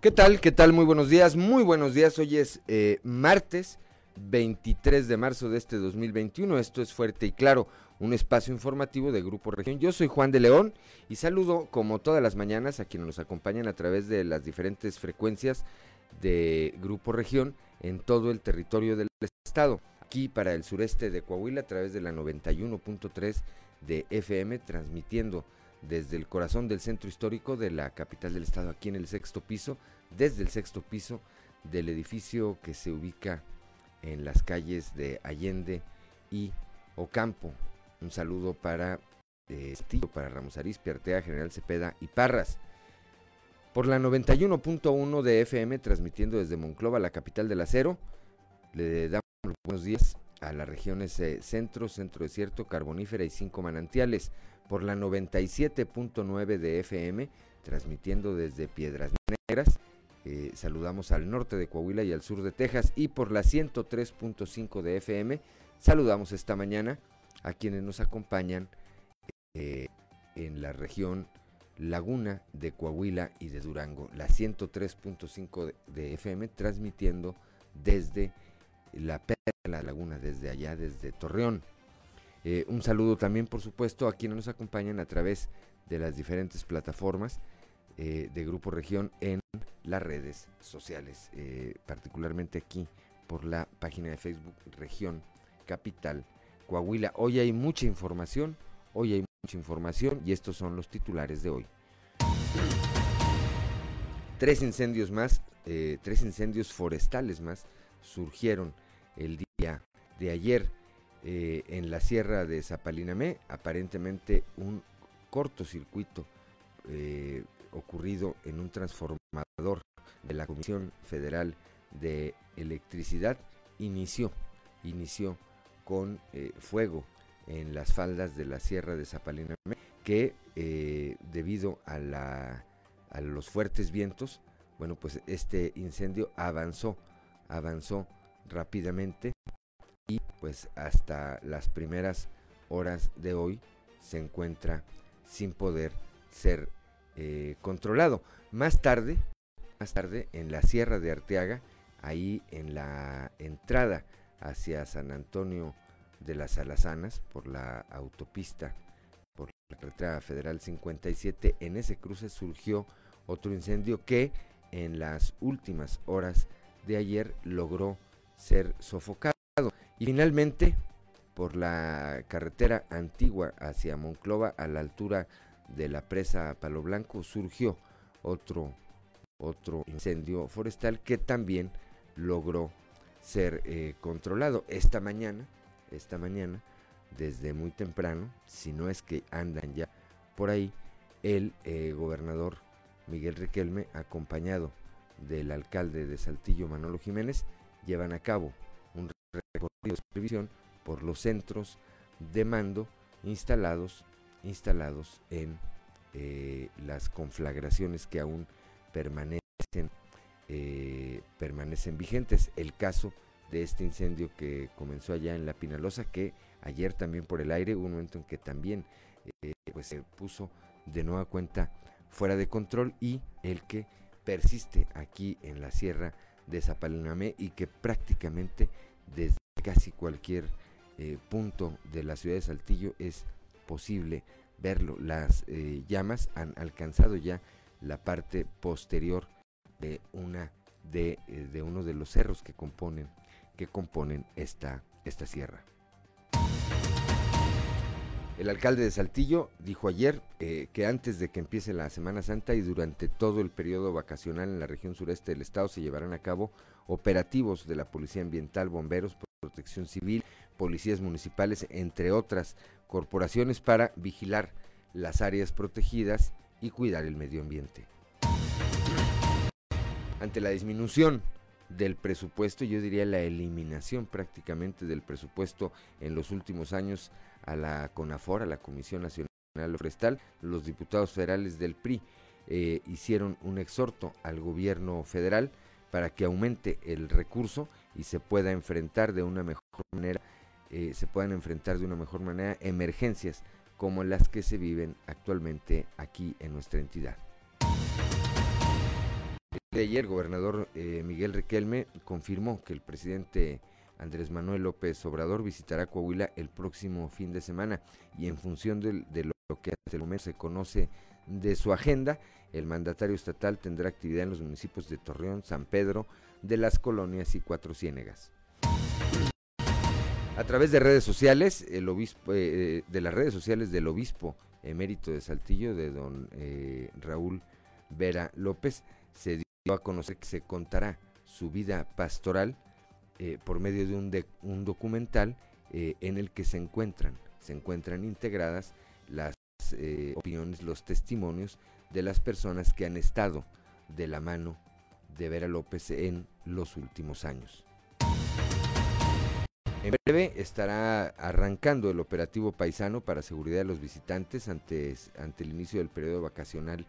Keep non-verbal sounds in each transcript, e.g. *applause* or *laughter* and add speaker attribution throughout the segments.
Speaker 1: ¿Qué tal? ¿Qué tal? Muy buenos días, muy buenos días. Hoy es eh, martes 23 de marzo de este 2021. Esto es Fuerte y Claro, un espacio informativo de Grupo Región. Yo soy Juan de León y saludo como todas las mañanas a quienes nos acompañan a través de las diferentes frecuencias de Grupo Región en todo el territorio del estado. Aquí para el sureste de Coahuila a través de la 91.3 de FM, transmitiendo desde el corazón del centro histórico de la capital del estado, aquí en el sexto piso, desde el sexto piso del edificio que se ubica en las calles de Allende y Ocampo. Un saludo para eh, para Ramos Arizpe, Artea, General Cepeda y Parras. Por la 91.1 de FM, transmitiendo desde Monclova, la capital del acero, le damos buenos días a las regiones eh, centro, centro desierto, carbonífera y cinco manantiales por la 97.9 de FM, transmitiendo desde Piedras Negras. Eh, saludamos al norte de Coahuila y al sur de Texas y por la 103.5 de FM saludamos esta mañana a quienes nos acompañan eh, en la región Laguna de Coahuila y de Durango, la 103.5 de FM transmitiendo desde la Perla Laguna, desde allá, desde Torreón. Eh, un saludo también, por supuesto, a quienes nos acompañan a través de las diferentes plataformas eh, de Grupo Región en las redes sociales, eh, particularmente aquí por la página de Facebook Región Capital Coahuila. Hoy hay mucha información, hoy hay mucha información y estos son los titulares de hoy. Tres incendios más, tres incendios forestales más surgieron el día de ayer eh, en la sierra de Zapalinamé, aparentemente un cortocircuito eh, ocurrido en un transformador de la Comisión Federal de Electricidad inició, inició con eh, fuego en las faldas de la sierra de Zapalinamé que debido a, la, a los fuertes vientos, bueno pues este incendio avanzó, avanzó rápidamente y pues hasta las primeras horas de hoy se encuentra sin poder ser eh, controlado. Más tarde, más tarde en la Sierra de Arteaga, ahí en la entrada hacia San Antonio de las Alazanas por la autopista, por la carretera federal 57, en ese cruce surgió otro incendio que en las últimas horas de ayer logró ser sofocado. Y finalmente, por la carretera antigua hacia Monclova, a la altura de la presa Palo Blanco, surgió otro, otro incendio forestal que también logró ser eh, controlado. Esta mañana, esta mañana, desde muy temprano, si no es que andan ya por ahí, el eh, gobernador Miguel Riquelme, acompañado del alcalde de Saltillo, Manolo Jiménez, llevan a cabo de supervisión por los centros de mando instalados, instalados en eh, las conflagraciones que aún permanecen, eh, permanecen vigentes. El caso de este incendio que comenzó allá en La Pinalosa, que ayer también por el aire un momento en que también eh, pues se puso de nueva cuenta fuera de control y el que persiste aquí en la sierra de Zapalinamé y que prácticamente desde casi cualquier eh, punto de la ciudad de Saltillo es posible verlo. Las eh, llamas han alcanzado ya la parte posterior de una eh, de, uno de los cerros que componen que componen esta, esta sierra. El alcalde de Saltillo dijo ayer que antes de que empiece la Semana Santa y durante todo el periodo vacacional en la región sureste del estado se llevarán a cabo operativos de la Policía Ambiental, Bomberos, Protección Civil, policías municipales, entre otras corporaciones para vigilar las áreas protegidas y cuidar el medio ambiente. Ante la disminución del presupuesto, yo diría la eliminación prácticamente del presupuesto en los últimos años a la CONAFOR, a la Comisión Nacional Forestal, los diputados federales del PRI eh, hicieron un exhorto al gobierno federal para que aumente el recurso y se pueda enfrentar de una mejor manera, eh, se puedan enfrentar de una mejor manera emergencias como las que se viven actualmente aquí en nuestra entidad. ayer, el gobernador eh, Miguel Riquelme confirmó que el presidente Andrés Manuel López Obrador visitará Coahuila el próximo fin de semana y en función de, de lo que hasta el momento se conoce de su agenda, el mandatario estatal tendrá actividad en los municipios de Torreón, San Pedro, de las Colonias y Cuatro Ciénegas. A través de redes sociales, el obispo, eh, de las redes sociales del obispo emérito de Saltillo, de don eh, Raúl Vera López, se dio a conocer que se contará su vida pastoral eh, por medio de un, de un documental en el que se encuentran, se encuentran integradas las opiniones, los testimonios de las personas que han estado de la mano de Vera López en los últimos años. En breve estará arrancando el operativo paisano para seguridad de los visitantes ante, ante el inicio del periodo vacacional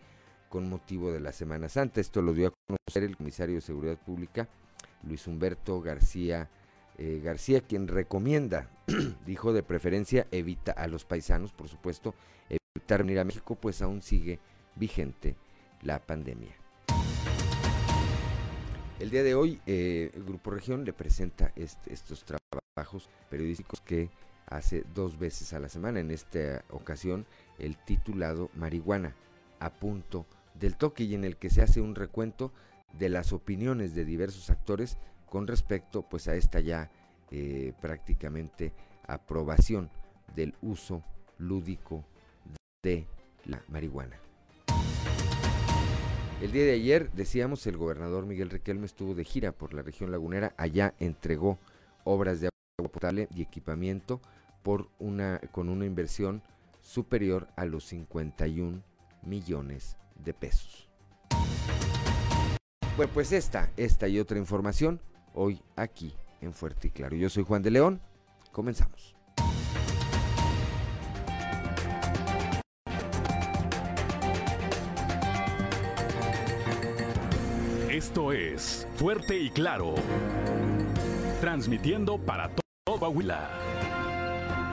Speaker 1: con motivo de la Semana Santa. Esto lo dio a conocer el comisario de Seguridad Pública, Luis Humberto García eh, García, quien recomienda, *clears throat* dijo de preferencia, evita a los paisanos, por supuesto, evitar a México, pues aún sigue vigente la pandemia. El día de hoy, eh, el Grupo Región le presenta estos trabajos periodísticos que hace dos veces a la semana. En esta ocasión, el titulado Marihuana, a punto del toque, y en el que se hace un recuento de las opiniones de diversos actores con respecto pues a esta ya eh, prácticamente aprobación del uso lúdico de la marihuana. El día de ayer, decíamos, el gobernador Miguel Riquelme estuvo de gira por la región lagunera. Allá entregó obras de agua potable y equipamiento por una, con una inversión superior a los 51 millones de pesos. Bueno, pues esta, esta y otra información hoy aquí en Fuerte y Claro. Yo soy Juan de León. Comenzamos.
Speaker 2: Esto es Fuerte y Claro. Transmitiendo para todo Coahuila.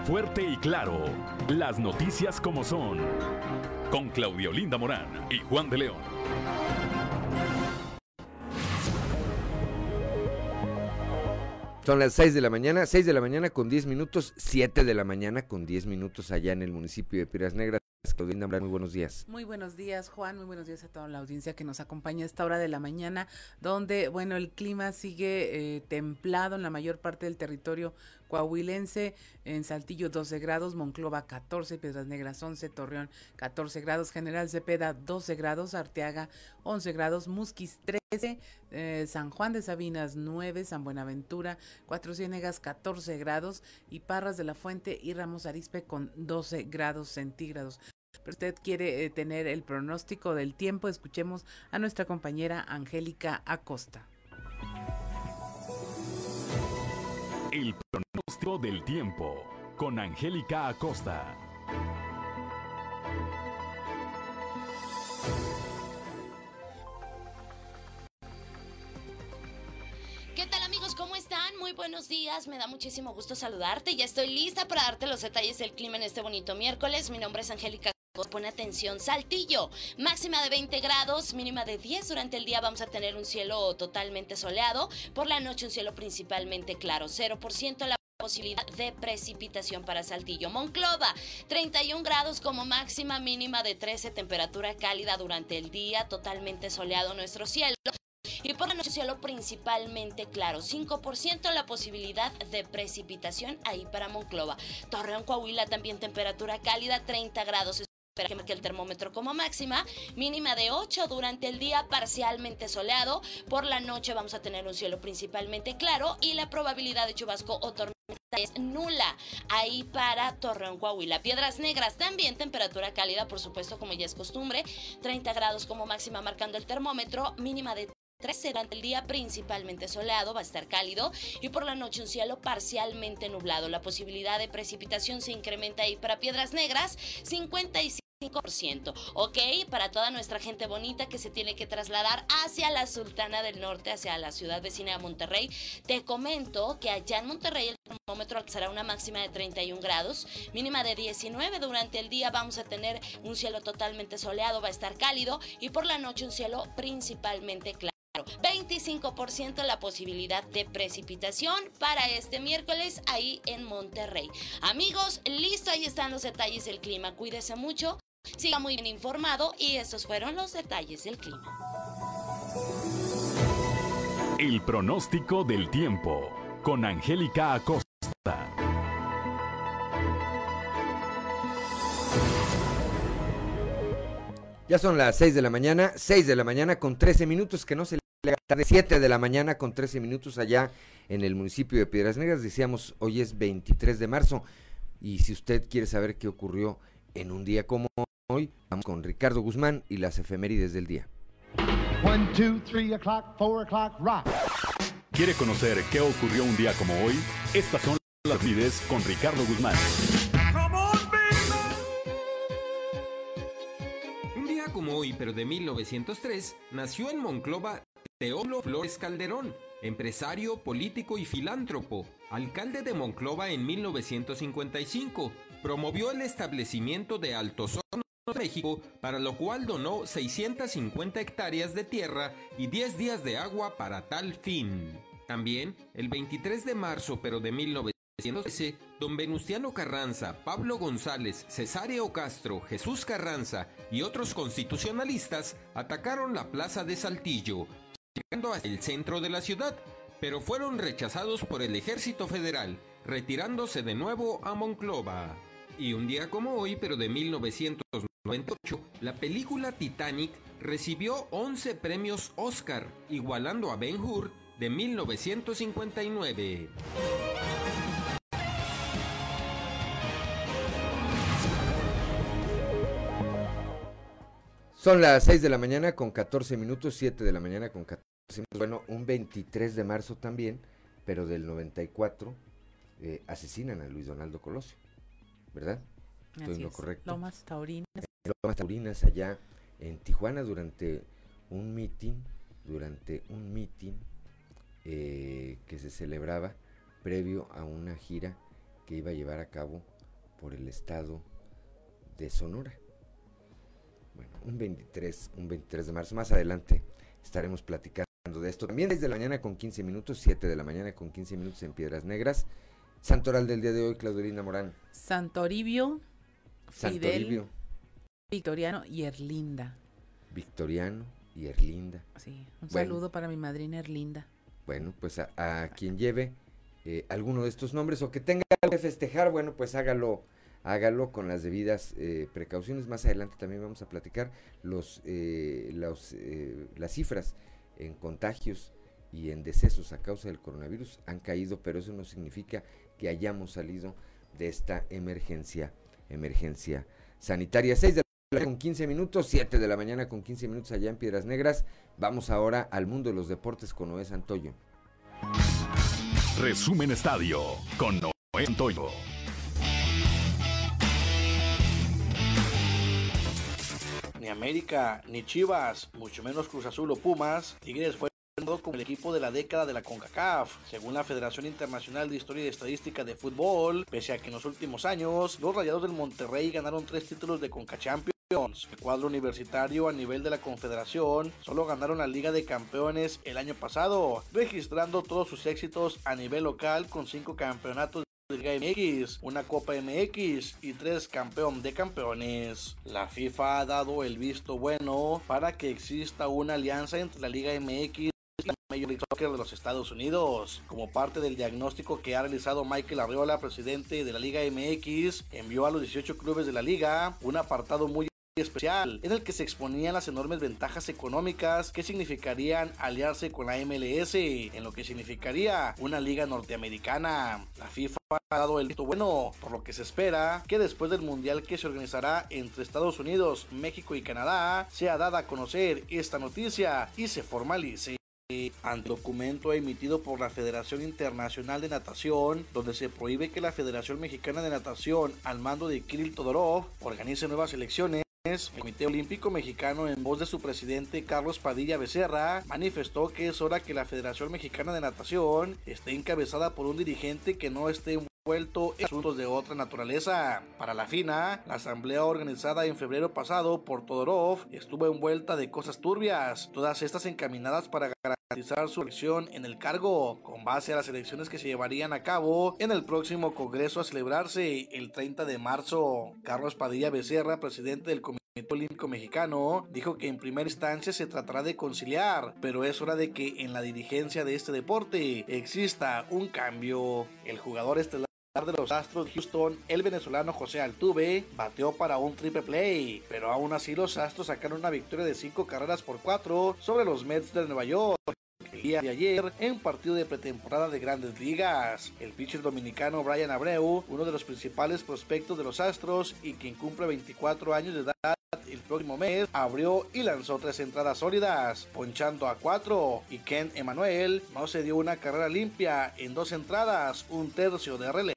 Speaker 2: Fuerte y Claro. Las noticias como son. Con Claudio Linda Morán y Juan de León.
Speaker 1: Son las 6 de la mañana, 6 de la mañana con 10 minutos, 7 de la mañana con 10 minutos allá en el municipio de Piedras Negras muy buenos días.
Speaker 3: Muy buenos días, Juan. Muy buenos días a toda la audiencia que nos acompaña a esta hora de la mañana, donde, bueno, el clima sigue eh, templado en la mayor parte del territorio coahuilense. En Saltillo 12 grados, Monclova 14, Piedras Negras 11, Torreón 14 grados, General Cepeda 12 grados, Arteaga 11 grados, Musquis 13, eh, San Juan de Sabinas 9, San Buenaventura 4 Ciénegas 14 grados y Parras de la Fuente y Ramos Arispe con 12 grados centígrados usted quiere eh, tener el pronóstico del tiempo, escuchemos a nuestra compañera Angélica Acosta.
Speaker 2: El pronóstico del tiempo con Angélica Acosta.
Speaker 4: ¿Qué tal amigos? ¿Cómo están? Muy buenos días, me da muchísimo gusto saludarte. Ya estoy lista para darte los detalles del clima en este bonito miércoles. Mi nombre es Angélica Pone atención, Saltillo, máxima de 20 grados, mínima de 10. Durante el día vamos a tener un cielo totalmente soleado. Por la noche un cielo principalmente claro, 0% la posibilidad de precipitación para Saltillo. Monclova, 31 grados como máxima, mínima de 13, temperatura cálida durante el día, totalmente soleado nuestro cielo. Y por la noche cielo principalmente claro, 5% la posibilidad de precipitación ahí para Monclova. Torreón, Coahuila también temperatura cálida, 30 grados que el termómetro como máxima, mínima de 8 durante el día, parcialmente soleado. Por la noche vamos a tener un cielo principalmente claro y la probabilidad de chubasco o tormenta es nula ahí para Torreón, Coahuila. Piedras Negras también, temperatura cálida, por supuesto, como ya es costumbre, 30 grados como máxima marcando el termómetro, mínima de 13 durante el día principalmente soleado, va a estar cálido y por la noche un cielo parcialmente nublado. La posibilidad de precipitación se incrementa ahí para Piedras Negras, 55 5%, ¿ok? Para toda nuestra gente bonita que se tiene que trasladar hacia la Sultana del Norte, hacia la ciudad vecina de Monterrey, te comento que allá en Monterrey el termómetro será una máxima de 31 grados, mínima de 19 durante el día vamos a tener un cielo totalmente soleado, va a estar cálido y por la noche un cielo principalmente claro. 25% la posibilidad de precipitación para este miércoles ahí en Monterrey. Amigos, listo, ahí están los detalles del clima. Cuídese mucho, siga muy bien informado y estos fueron los detalles del clima.
Speaker 2: El pronóstico del tiempo con Angélica Acosta.
Speaker 1: Ya son las 6 de la mañana, 6 de la mañana con 13 minutos, que no se tarde, 7 de la mañana con 13 minutos allá en el municipio de Piedras Negras. Decíamos, hoy es 23 de marzo y si usted quiere saber qué ocurrió en un día como hoy, vamos con Ricardo Guzmán y las efemérides del día.
Speaker 5: 1, 2, 3 o'clock, 4 o'clock, rock.
Speaker 2: ¿Quiere conocer qué ocurrió un día como hoy? Estas son las vides con Ricardo Guzmán.
Speaker 6: Como hoy, pero de 1903, nació en Monclova Teólo Flores Calderón, empresario, político y filántropo, alcalde de Monclova en 1955. Promovió el establecimiento de Altos Hornos México, para lo cual donó 650 hectáreas de tierra y 10 días de agua para tal fin. También, el 23 de marzo, pero de 1913, don Venustiano Carranza, Pablo González, Cesáreo Castro, Jesús Carranza y otros constitucionalistas atacaron la plaza de Saltillo, llegando hasta el centro de la ciudad, pero fueron rechazados por el ejército federal, retirándose de nuevo a Monclova. Y un día como hoy, pero de 1998, la película Titanic recibió 11 premios Oscar, igualando a Ben Hur de 1959.
Speaker 1: Son las 6 de la mañana con 14 minutos, 7 de la mañana con 14 minutos. Bueno, un 23 de marzo también, pero del 94, eh, asesinan a Luis Donaldo Colosio, ¿verdad? Estoy
Speaker 3: Así
Speaker 1: en lo
Speaker 3: es.
Speaker 1: correcto.
Speaker 3: Lomas Taurinas.
Speaker 1: Lomas Taurinas allá en Tijuana durante un mitin, durante un mitin eh, que se celebraba previo a una gira que iba a llevar a cabo por el estado de Sonora. Bueno, un 23, un 23 de marzo. Más adelante estaremos platicando de esto. También desde la mañana con 15 minutos, 7 de la mañana con 15 minutos en Piedras Negras. Santoral del día de hoy, Claudelina Morán.
Speaker 3: Santoribio,
Speaker 1: Santo
Speaker 3: Fidel.
Speaker 1: Livio,
Speaker 3: Victoriano y Erlinda.
Speaker 1: Victoriano y Erlinda.
Speaker 3: Sí, un
Speaker 1: Bueno.
Speaker 3: saludo para mi madrina Erlinda.
Speaker 1: Bueno, pues a, a quien lleve eh, alguno de estos nombres o que tenga algo que festejar, bueno, pues hágalo, hágalo con las debidas eh, precauciones. Más adelante también vamos a platicar los, eh, eh, las cifras en contagios y en decesos a causa del coronavirus han caído, pero eso no significa que hayamos salido de esta emergencia, emergencia sanitaria. 6 de la mañana con 15 minutos, 7 de la mañana con 15 minutos allá en Piedras Negras. Vamos ahora al mundo de los deportes con Noé Santoyo.
Speaker 2: Resumen Estadio con Noé Santoyo.
Speaker 7: Ni América, ni Chivas, mucho menos Cruz Azul o Pumas, Tigres fue como el equipo de la década de la CONCACAF, según la Federación Internacional de Historia y Estadística de Fútbol, pese a que en los últimos años los Rayados del Monterrey ganaron tres títulos de CONCACHAMPIONS. El cuadro universitario a nivel de la Confederación solo ganaron la Liga de Campeones el año pasado, registrando todos sus éxitos a nivel local con cinco campeonatos Liga MX, una Copa MX y tres campeón de campeones. La FIFA ha dado el visto bueno para que exista una alianza entre la Liga MX Major League Soccer de los Estados Unidos. Como parte del diagnóstico que ha realizado Michael Arriola, presidente de la Liga MX, envió a los 18 clubes de la liga un apartado muy especial en el que se exponían las enormes ventajas económicas que significarían aliarse con la MLS, en lo que significaría una liga norteamericana. La FIFA ha dado el visto bueno, por lo que se espera que después del mundial que se organizará entre Estados Unidos, México y Canadá, sea dada a conocer esta noticia y se formalice ante documento emitido por la Federación Internacional de Natación, donde se prohíbe que la Federación Mexicana de Natación, al mando de Kirill Todorov, organice nuevas elecciones. El Comité Olímpico Mexicano, en voz de su presidente Carlos Padilla Becerra, manifestó que es hora que la Federación Mexicana de Natación esté encabezada por un dirigente que no esté vuelto en asuntos de otra naturaleza. Para la FINA, la asamblea organizada en febrero pasado por Todorov estuvo envuelta de cosas turbias, todas estas encaminadas para garantizar su elección en el cargo, con base a las elecciones que se llevarían a cabo en el próximo Congreso a celebrarse el 30 de marzo. Carlos Padilla Becerra, presidente del Comité Olímpico Mexicano dijo que en primera instancia se tratará de conciliar, pero es hora de que en la dirigencia de este deporte exista un cambio. El jugador estelar de los Astros de Houston, el venezolano José Altuve, bateó para un triple play, pero aún así los Astros sacaron una victoria de 5 carreras por 4 sobre los Mets de Nueva York. El día de ayer, en partido de pretemporada de grandes ligas, el pitcher dominicano Brian Abreu, uno de los principales prospectos de los Astros y quien cumple 24 años de edad, el próximo mes abrió y lanzó tres entradas sólidas, ponchando a cuatro, y Ken Emanuel no se dio una carrera limpia en dos entradas, un tercio de relevo.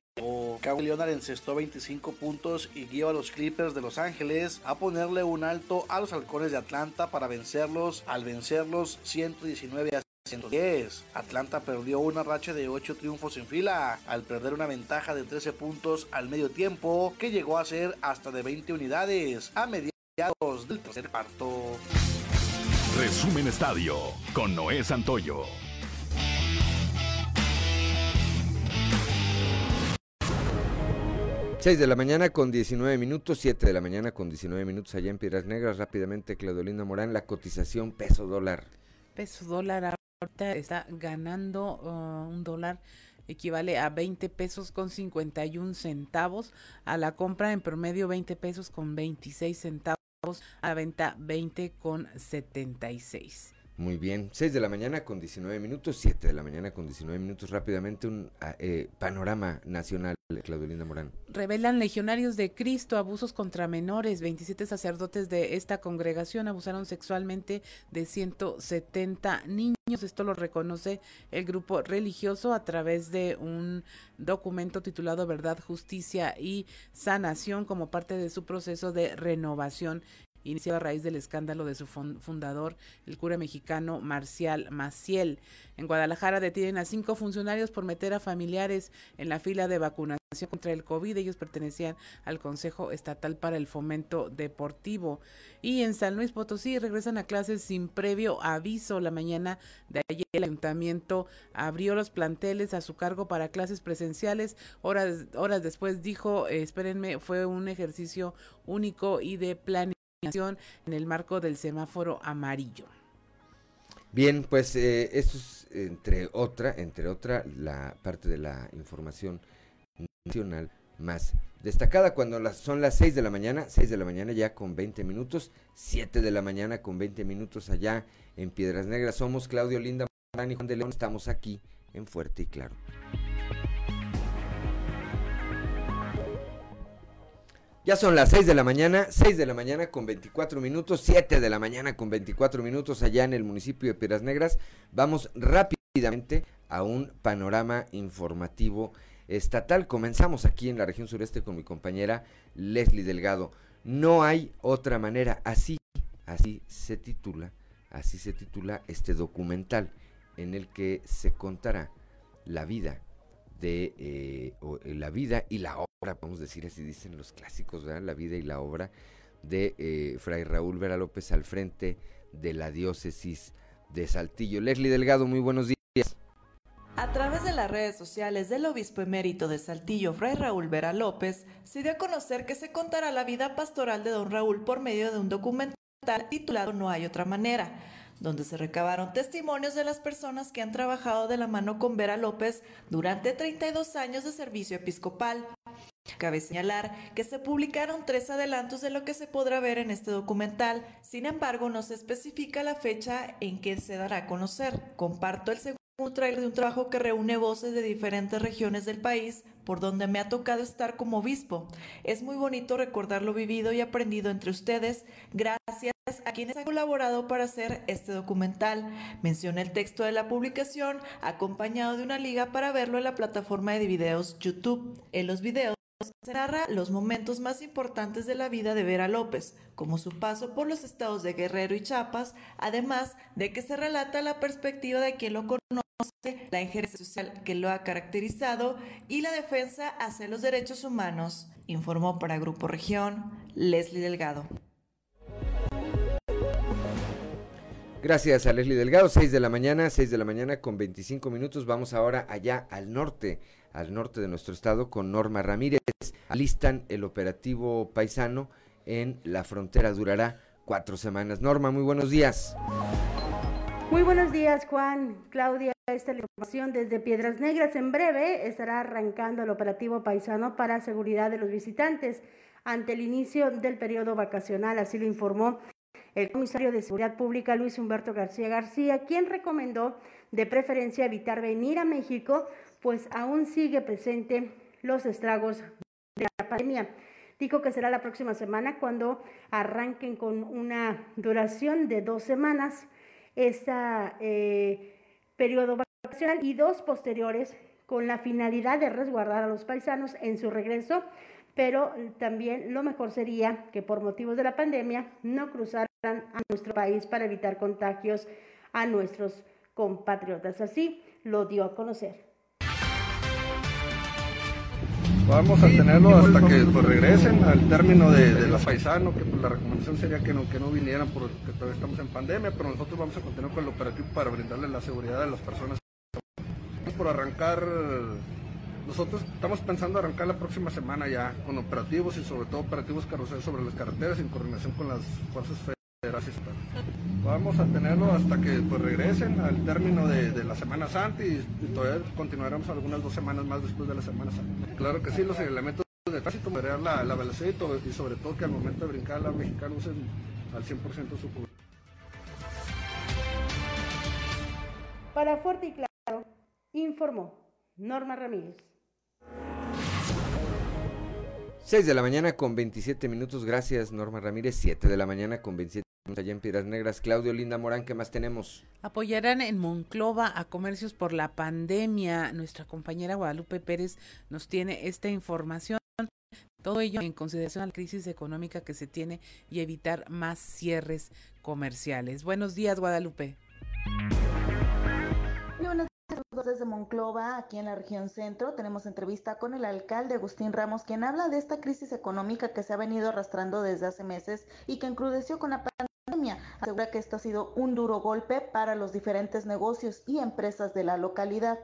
Speaker 7: Kawhi Leonard encestó 25 puntos y guió a los Clippers de Los Ángeles a ponerle un alto a los halcones de Atlanta para vencerlos al vencerlos 119 a 110. Atlanta perdió una racha de 8 triunfos en fila al perder una ventaja de 13 puntos al medio tiempo que llegó a ser hasta de 20 unidades a mediados del tercer parto.
Speaker 2: Resumen Estadio con Noé Santoyo.
Speaker 1: 6 de la mañana con 19 minutos, 7 de la mañana con 19 minutos allá en Piedras Negras. Rápidamente, Claudelina Morán, la cotización peso dólar.
Speaker 3: Peso dólar ahorita está ganando uh, un dólar equivale a 20 pesos con 51 centavos, a la compra en promedio 20 pesos con 26 centavos, a venta 20 con 76.
Speaker 1: Muy bien, 6 de la mañana con 19 minutos, 7 de la mañana con 19 minutos. Rápidamente un ah, eh, panorama nacional, Claudelina Morán.
Speaker 3: Revelan legionarios de Cristo abusos contra menores. 27 sacerdotes de esta congregación abusaron sexualmente de 170 niños. Esto lo reconoce el grupo religioso a través de un documento titulado Verdad, Justicia y Sanación como parte de su proceso de renovación iniciado a raíz del escándalo de su fundador, el cura mexicano Marcial Maciel. En Guadalajara detienen a cinco funcionarios por meter a familiares en la fila de vacunación contra el COVID. Ellos pertenecían al Consejo Estatal para el Fomento Deportivo. Y en San Luis Potosí regresan a clases sin previo aviso. La mañana de ayer el ayuntamiento abrió los planteles a su cargo para clases presenciales. Horas, horas después dijo, espérenme, fue un ejercicio único y de planificación en el marco del semáforo amarillo.
Speaker 1: Bien, pues eh, esto es entre otra, entre otra, la parte de la información nacional más destacada cuando son las 6 de la mañana, 6 de la mañana ya con 20 minutos, 7 de la mañana con 20 minutos allá en Piedras Negras. Somos Claudio Linda y Juan de León, estamos aquí en Fuerte y Claro. Ya son las 6 de la mañana, 6 de la mañana con 24 minutos, 7 de la mañana con 24 minutos allá en el municipio de Piedras Negras. Vamos rápidamente a un panorama informativo estatal. Comenzamos aquí en la región sureste con mi compañera Leslie Delgado. No hay otra manera, así, así se titula, así se titula este documental en el que se contará la vida de eh, la vida y la obra podemos decir así dicen los clásicos, ¿verdad? La vida y la obra de eh, Fray Raúl Vera López al frente de la diócesis de Saltillo. Leslie Delgado, muy buenos días.
Speaker 8: A través de las redes sociales del obispo emérito de Saltillo, Fray Raúl Vera López, se dio a conocer que se contará la vida pastoral de don Raúl por medio de un documental titulado No hay otra manera donde se recabaron testimonios de las personas que han trabajado de la mano con Vera López durante 32 años de servicio episcopal. Cabe señalar que se publicaron tres adelantos de lo que se podrá ver en este documental, sin embargo no se especifica la fecha en que se dará a conocer. Comparto el segundo trailer de un trabajo que reúne voces de diferentes regiones del país, por donde me ha tocado estar como obispo. Es muy bonito recordar lo vivido y aprendido entre ustedes. Gracias a quienes han colaborado para hacer este documental. Menciona el texto de la publicación acompañado de una liga para verlo en la plataforma de videos YouTube. En los videos se narra los momentos más importantes de la vida de Vera López, como su paso por los estados de Guerrero y Chiapas, además de que se relata la perspectiva de quien lo conoce la injerencia social que lo ha caracterizado y la defensa hacia los derechos humanos, informó para Grupo Región Leslie Delgado.
Speaker 1: Gracias a Leslie Delgado, 6 de la mañana, 6 de la mañana con 25 minutos. Vamos ahora allá al norte, al norte de nuestro estado con Norma Ramírez. Alistan el operativo paisano en la frontera. Durará cuatro semanas. Norma, muy buenos días.
Speaker 9: Muy buenos días, Juan. Claudia, esta es la información desde Piedras Negras. En breve estará arrancando el operativo paisano para seguridad de los visitantes ante el inicio del periodo vacacional, así lo informó el comisario de Seguridad Pública Luis Humberto García García, quien recomendó de preferencia evitar venir a México, pues aún sigue presente los estragos de la pandemia. Dijo que será la próxima semana cuando arranquen con una duración de dos semanas este eh, periodo vacacional y dos posteriores con la finalidad de resguardar a los paisanos en su regreso, pero también lo mejor sería que por motivos de la pandemia no cruzaran a nuestro país para evitar contagios a nuestros compatriotas. Así lo dio a conocer.
Speaker 10: Vamos a tenerlo hasta que pues, regresen al término de, de los paisanos, que pues, la recomendación sería que no, que no vinieran porque todavía estamos en pandemia, pero nosotros vamos a continuar con el operativo para brindarles la seguridad de las personas. Por arrancar, nosotros estamos pensando arrancar la próxima semana ya con operativos y sobre todo operativos carroceros sobre las carreteras en coordinación con las fuerzas federales Vamos a tenerlo hasta que pues, regresen al término de, la Semana Santa y, todavía continuaremos algunas dos semanas más después de la Semana Santa. Claro que sí, los elementos de tránsito, la, la velocidad y, sobre todo que al momento de brincar la mexicana usen al 100% su cobertura.
Speaker 9: Para Fuerte y Claro, informó Norma Ramírez.
Speaker 1: 6 de la mañana con 27 minutos, gracias Norma Ramírez, 7 de la mañana con 27 allá en Piedras Negras. Claudio Linda Morán, ¿qué más tenemos?
Speaker 3: Apoyarán en Monclova a comercios por la pandemia. Nuestra compañera Guadalupe Pérez nos tiene esta información. Todo ello en consideración a la crisis económica que se tiene y evitar más cierres comerciales. Buenos días, Guadalupe
Speaker 11: desde Monclova, aquí en la región centro. Tenemos entrevista con el alcalde Agustín Ramos, quien habla de esta crisis económica que se ha venido arrastrando desde hace meses y que encrudeció con la pandemia. Asegura que esto ha sido un duro golpe para los diferentes negocios y empresas de la localidad.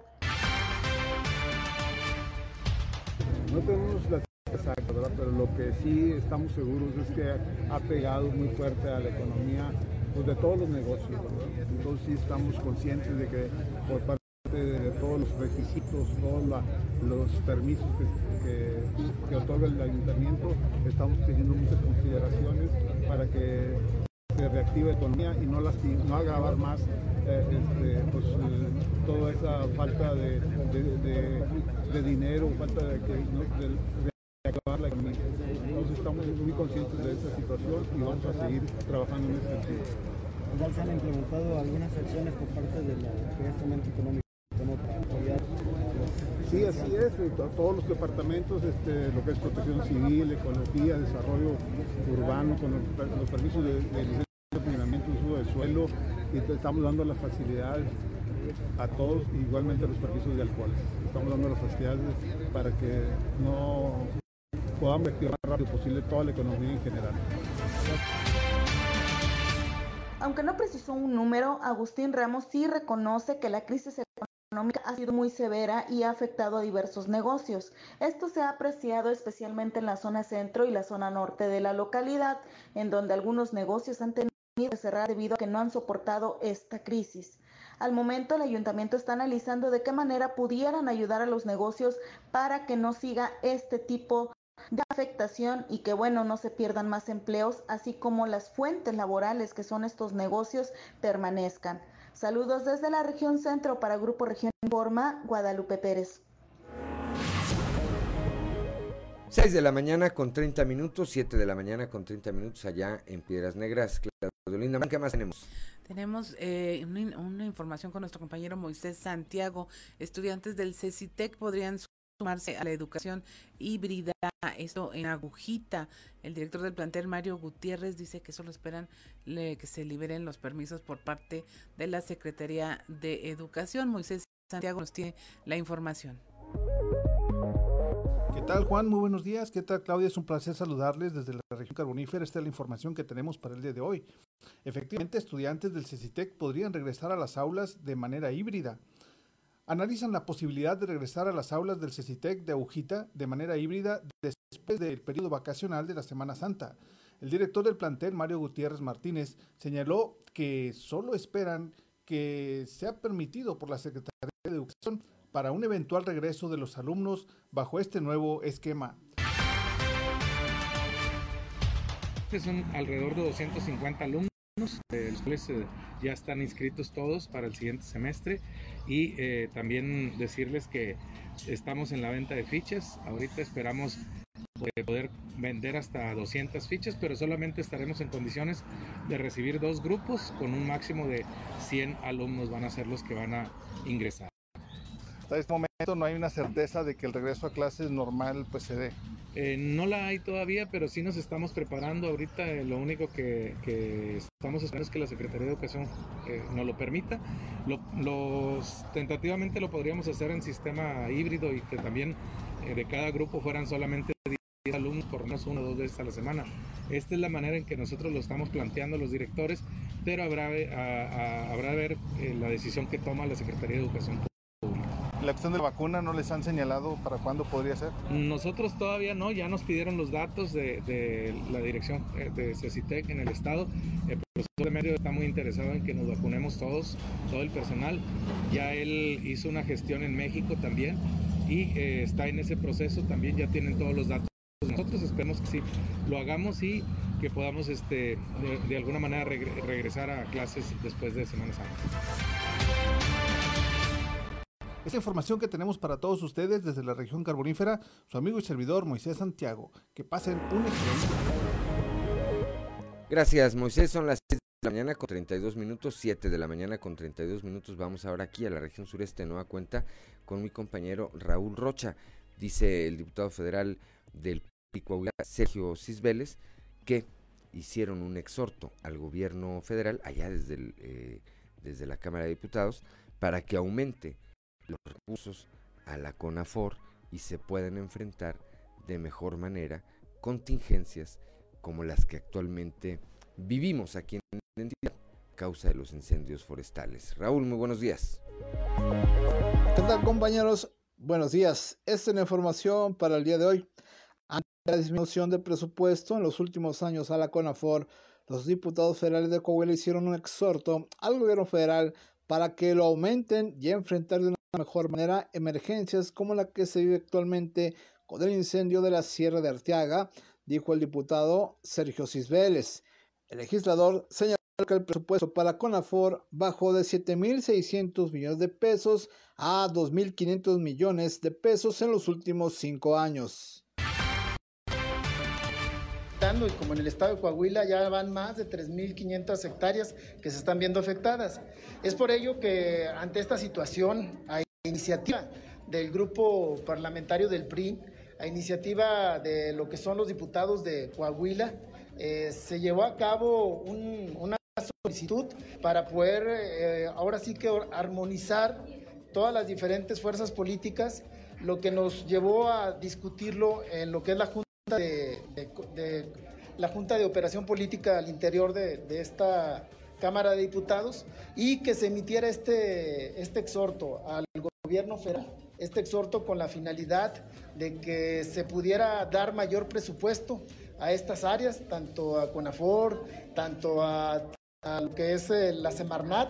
Speaker 12: No tenemos las exactas, pero lo que sí estamos seguros es que ha pegado muy fuerte a la economía pues, de todos los negocios. Entonces sí estamos conscientes de que por parte de todos los requisitos, todos los permisos que, otorga el ayuntamiento, estamos teniendo muchas consideraciones para que se reactive la economía y no, no agravar más eh, este, pues, eh, toda esa falta de, dinero, falta de, de, acabar la economía. Entonces estamos muy conscientes de esta situación y vamos a seguir trabajando en este sentido.
Speaker 13: ¿Ya se han implementado algunas acciones por parte de la, este económico?
Speaker 12: Sí, así es, todos los departamentos, este, lo que es protección civil, ecología, desarrollo urbano, con los, permisos de, de uso de suelo, y estamos dando las facilidades a todos, igualmente los permisos de alcohol. Estamos dando las facilidades para que no podamos activar más rápido posible toda la economía en general.
Speaker 11: Aunque no precisó un número, Agustín Ramos sí reconoce que la crisis económica ha sido muy severa y ha afectado a diversos negocios. Esto se ha apreciado especialmente en la zona centro y la zona norte de la localidad, en donde algunos negocios han tenido que cerrar debido a que no han soportado esta crisis. Al momento el ayuntamiento está analizando de qué manera pudieran ayudar a los negocios para que no siga este tipo de afectación y que bueno, no se pierdan más empleos, así como las fuentes laborales que son estos negocios permanezcan. Saludos desde la región centro para Grupo Región Informa, Guadalupe Pérez.
Speaker 1: 6 de la mañana con 30 minutos, 7 de la mañana con 30 minutos allá en Piedras Negras. Linda, ¿qué más tenemos?
Speaker 3: Tenemos eh, una, información con nuestro compañero Moisés Santiago. Estudiantes del CECITEC podrían sumarse a la educación híbrida, esto en agujita. El director del plantel, Mario Gutiérrez, dice que solo esperan que se liberen los permisos por parte de la Secretaría de Educación. Moisés Santiago nos tiene la información.
Speaker 14: ¿Qué tal Juan? Muy buenos días. ¿Qué tal Claudia? Es un placer saludarles desde la región carbonífera. Esta es la información que tenemos para el día de hoy. Efectivamente, estudiantes del CECITEC podrían regresar a las aulas de manera híbrida analizan la posibilidad de regresar a las aulas del CECITEC de Agujita de manera híbrida después del periodo vacacional de la Semana Santa. El director del plantel, Mario Gutiérrez Martínez, señaló que solo esperan que sea permitido por la Secretaría de Educación para un eventual regreso de los alumnos bajo este nuevo esquema.
Speaker 15: Son alrededor de 250 alumnos, los cuales eh, ya están inscritos todos para el siguiente semestre y eh, también decirles que estamos en la venta de fichas. Ahorita esperamos poder vender hasta 200 fichas, pero solamente estaremos en condiciones de recibir dos grupos con un máximo de 100 alumnos van a ser los que van a ingresar.
Speaker 14: Hasta este momento no hay una certeza de que el regreso a clases normal pues se dé.
Speaker 15: Eh, no la hay todavía, pero sí nos estamos preparando. Ahorita eh, lo único que, estamos esperando es que la Secretaría de Educación eh, nos lo permita. los, tentativamente lo podríamos hacer en sistema híbrido y que también de cada grupo fueran solamente 10 alumnos por menos una o dos veces a la semana. Esta es la manera en que nosotros lo estamos planteando los directores, pero habrá, a, habrá ver la decisión que toma la Secretaría de Educación
Speaker 14: la opción de la vacuna no les han señalado para cuándo podría ser?
Speaker 15: Nosotros todavía no, ya nos pidieron los datos de, la dirección eh, de CECITEC en el estado. El profesor de medio está muy interesado en que nos vacunemos todos, todo el personal. Ya él hizo una gestión en México también y eh, está en ese proceso, también ya tienen todos los datos. Nosotros esperemos que sí lo hagamos y que podamos este, de, alguna manera regresar a clases después de Semana Santa.
Speaker 14: Esta información que tenemos para todos ustedes desde la región carbonífera, su amigo y servidor Moisés Santiago. Que pasen un excelente
Speaker 1: Gracias, Moisés. Son las 6 de la mañana con 32 minutos, 7 de la mañana con 32 minutos. Vamos ahora aquí a la región sureste Nueva Cuenta con mi compañero Raúl Rocha. Dice el diputado federal del Picoahuila, Sergio Cisbeles, que hicieron un exhorto al gobierno federal, allá desde, eh, desde la Cámara de Diputados, para que aumente los recursos a la CONAFOR y se pueden enfrentar de mejor manera contingencias como las que actualmente vivimos aquí en la entidad causa de los incendios forestales. Raúl, muy buenos días.
Speaker 16: ¿Qué tal compañeros? Buenos días. Esta es la información para el día de hoy. Ante la disminución del presupuesto en los últimos años a la CONAFOR, los diputados federales de Coahuila hicieron un exhorto al gobierno federal para que lo aumenten y enfrentar de una mejor manera emergencias como la que se vive actualmente con el incendio de la Sierra de Arteaga, dijo el diputado Sergio Cisbeles. El legislador señaló que el presupuesto para CONAFOR bajó de 7.600 millones de pesos a 2.500 millones de pesos en los últimos cinco años
Speaker 17: y como en el estado de Coahuila ya van más de 3.500 hectáreas que se están viendo afectadas. Es por ello que ante esta situación, a iniciativa del grupo parlamentario del PRI, a iniciativa de lo que son los diputados de Coahuila, eh, se llevó a cabo una solicitud para poder eh, ahora sí que armonizar todas las diferentes fuerzas políticas, lo que nos llevó a discutirlo en lo que es la Junta de, la Junta de Operación Política al interior de, esta Cámara de Diputados y que se emitiera este, este exhorto al gobierno federal, este exhorto con la finalidad de que se pudiera dar mayor presupuesto a estas áreas, tanto a CONAFOR, tanto a, a lo que es eh, la Semarnat,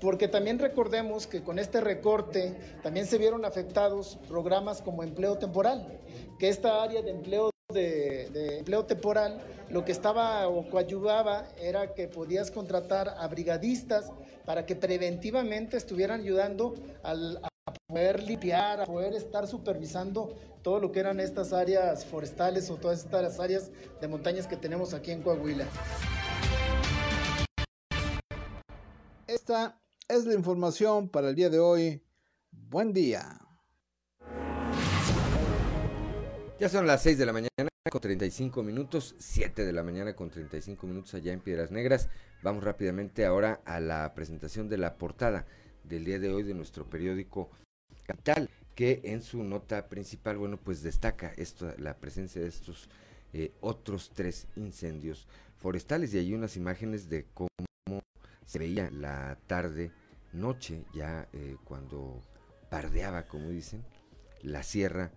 Speaker 17: porque también recordemos que con este recorte también se vieron afectados programas como empleo temporal, que esta área de empleo de, empleo temporal, lo que estaba o coayudaba era que podías contratar a brigadistas para que preventivamente estuvieran ayudando al, a poder limpiar, a poder estar supervisando todo lo que eran estas áreas forestales o todas estas áreas de montañas que tenemos aquí en Coahuila.
Speaker 16: Esta es la información para el día de hoy. Buen día.
Speaker 1: Ya son las 6 de la mañana con 35 minutos, 7 de la mañana con 35 minutos allá en Piedras Negras. Vamos rápidamente ahora a la presentación de la portada del día de hoy de nuestro periódico Capital, que en su nota principal, bueno, pues destaca esto, la presencia de estos eh, otros tres incendios forestales y hay unas imágenes de cómo se veía la tarde, noche, ya eh, cuando pardeaba, como dicen, la sierra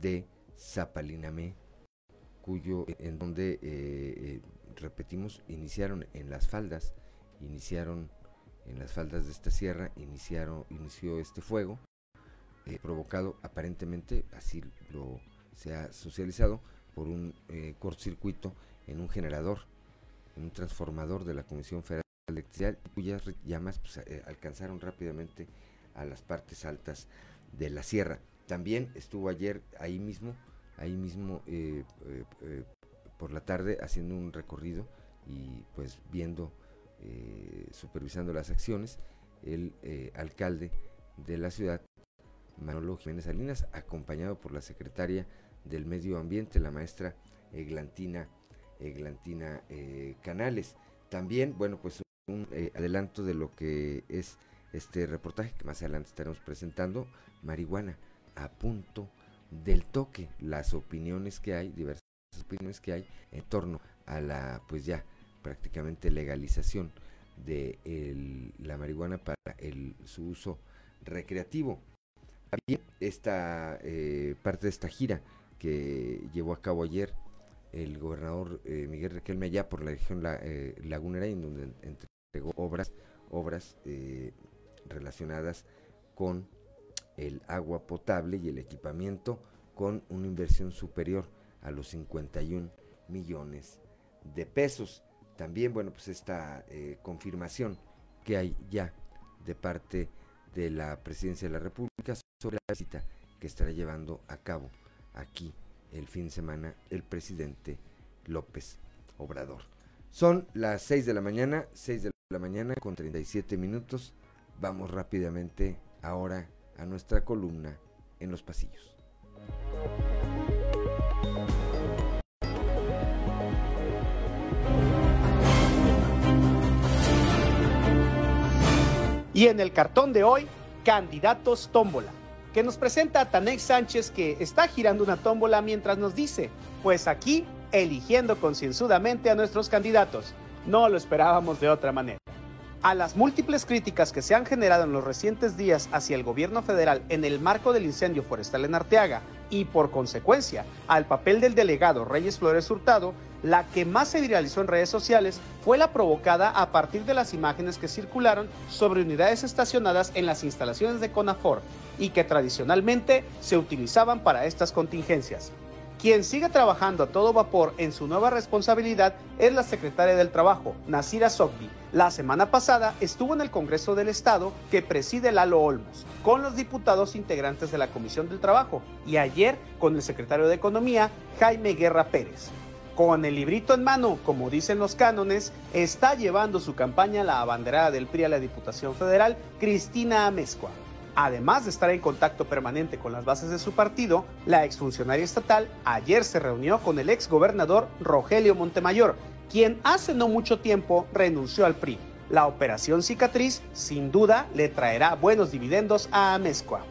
Speaker 1: de Zapalinamé, cuyo, en donde, eh, eh, repetimos, iniciaron en las faldas, iniciaron en las faldas de esta sierra, iniciaron, inició este fuego, eh, provocado aparentemente, así lo se ha socializado, por un cortocircuito en un generador, en un transformador de la Comisión Federal de Electricidad, cuyas llamas pues, alcanzaron rápidamente a las partes altas de la sierra. También estuvo ayer ahí mismo ahí mismo eh, eh, eh, por la tarde haciendo un recorrido y pues viendo, supervisando las acciones, el alcalde de la ciudad, Manolo Jiménez Salinas, acompañado por la secretaria del Medio Ambiente, la maestra Eglantina, Eglantina Canales. También, bueno, pues un adelanto de lo que es este reportaje que más adelante estaremos presentando, marihuana a punto del toque, las opiniones que hay, diversas opiniones que hay en torno a la, pues ya, prácticamente legalización de la marihuana para el, su uso recreativo. También esta eh, parte de esta gira que llevó a cabo ayer el gobernador eh, Miguel Requelme allá por la región la, eh, lagunera, en donde entregó obras, obras relacionadas con el agua potable y el equipamiento con una inversión superior a los 51 millones de pesos. También, bueno, pues esta eh, confirmación que hay ya de parte de la Presidencia de la República sobre la visita que estará llevando a cabo aquí el fin de semana el presidente López Obrador. Son las 6 de la mañana, 6 de la mañana con 37 minutos. Vamos rápidamente ahora a nuestra columna en los pasillos.
Speaker 18: Y en el cartón de hoy, candidatos tómbola, que nos presenta a Sánchez que está girando una tómbola mientras nos dice, pues aquí eligiendo concienzudamente a nuestros candidatos. No lo esperábamos de otra manera. A las múltiples críticas que se han generado en los recientes días hacia el gobierno federal en el marco del incendio forestal en Arteaga y por consecuencia al papel del delegado Reyes Flores Hurtado, la que más se viralizó en redes sociales fue la provocada a partir de las imágenes que circularon sobre unidades estacionadas en las instalaciones de CONAFOR y que tradicionalmente se utilizaban para estas contingencias. Quien sigue trabajando a todo vapor en su nueva responsabilidad es la secretaria del Trabajo, Nasira Sokbi. La semana pasada estuvo en el Congreso del Estado que preside Lalo Olmos, con los diputados integrantes de la Comisión del Trabajo, y ayer con el secretario de Economía, Jaime Guerra Pérez. Con el librito en mano, como dicen los cánones, está llevando su campaña la abanderada del PRI a la Diputación Federal, Cristina Amezcua. Además de estar en contacto permanente con las bases de su partido, la exfuncionaria estatal ayer se reunió con el exgobernador Rogelio Montemayor, quien hace no mucho tiempo renunció al PRI. La operación cicatriz sin duda le traerá buenos dividendos a Amezcua.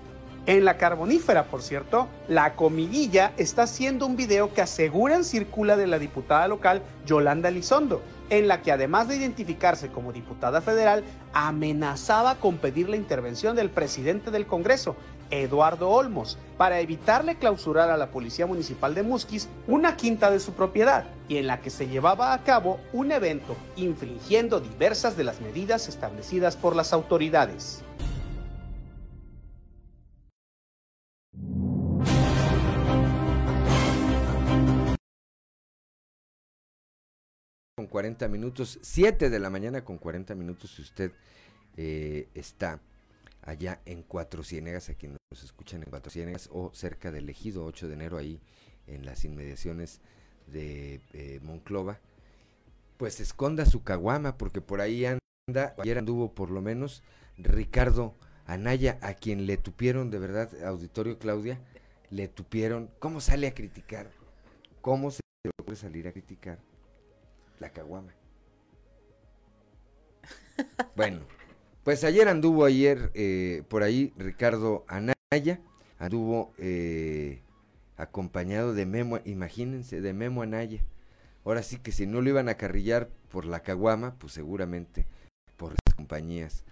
Speaker 18: En la carbonífera, por cierto, la comidilla está haciendo un video que aseguran circula de la diputada local Yolanda Lizondo, en la que además de identificarse como diputada federal, amenazaba con pedir la intervención del presidente del Congreso, Eduardo Olmos, para evitarle clausurar a la Policía Municipal de Musquis una quinta de su propiedad y en la que se llevaba a cabo un evento infringiendo diversas de las medidas establecidas por las autoridades.
Speaker 1: 40 minutos, 7 de la mañana con 40 minutos si usted eh, está allá en Cuatro Ciénegas, aquí nos escuchan en Cuatro Ciénegas o cerca del Ejido 8 de enero ahí en las inmediaciones de eh, Monclova, pues esconda su caguama porque por ahí anda, ayer anduvo por lo menos Ricardo Anaya, a quien le tupieron de verdad, auditorio Claudia, le tupieron. ¿Cómo sale a criticar? ¿Cómo se puede salir a criticar la caguama? Bueno, pues ayer anduvo ayer eh, por ahí Ricardo Anaya, anduvo eh, acompañado de Memo, imagínense, de Memo Anaya. Ahora sí que si no lo iban a carrillar por la caguama, pues seguramente por las compañías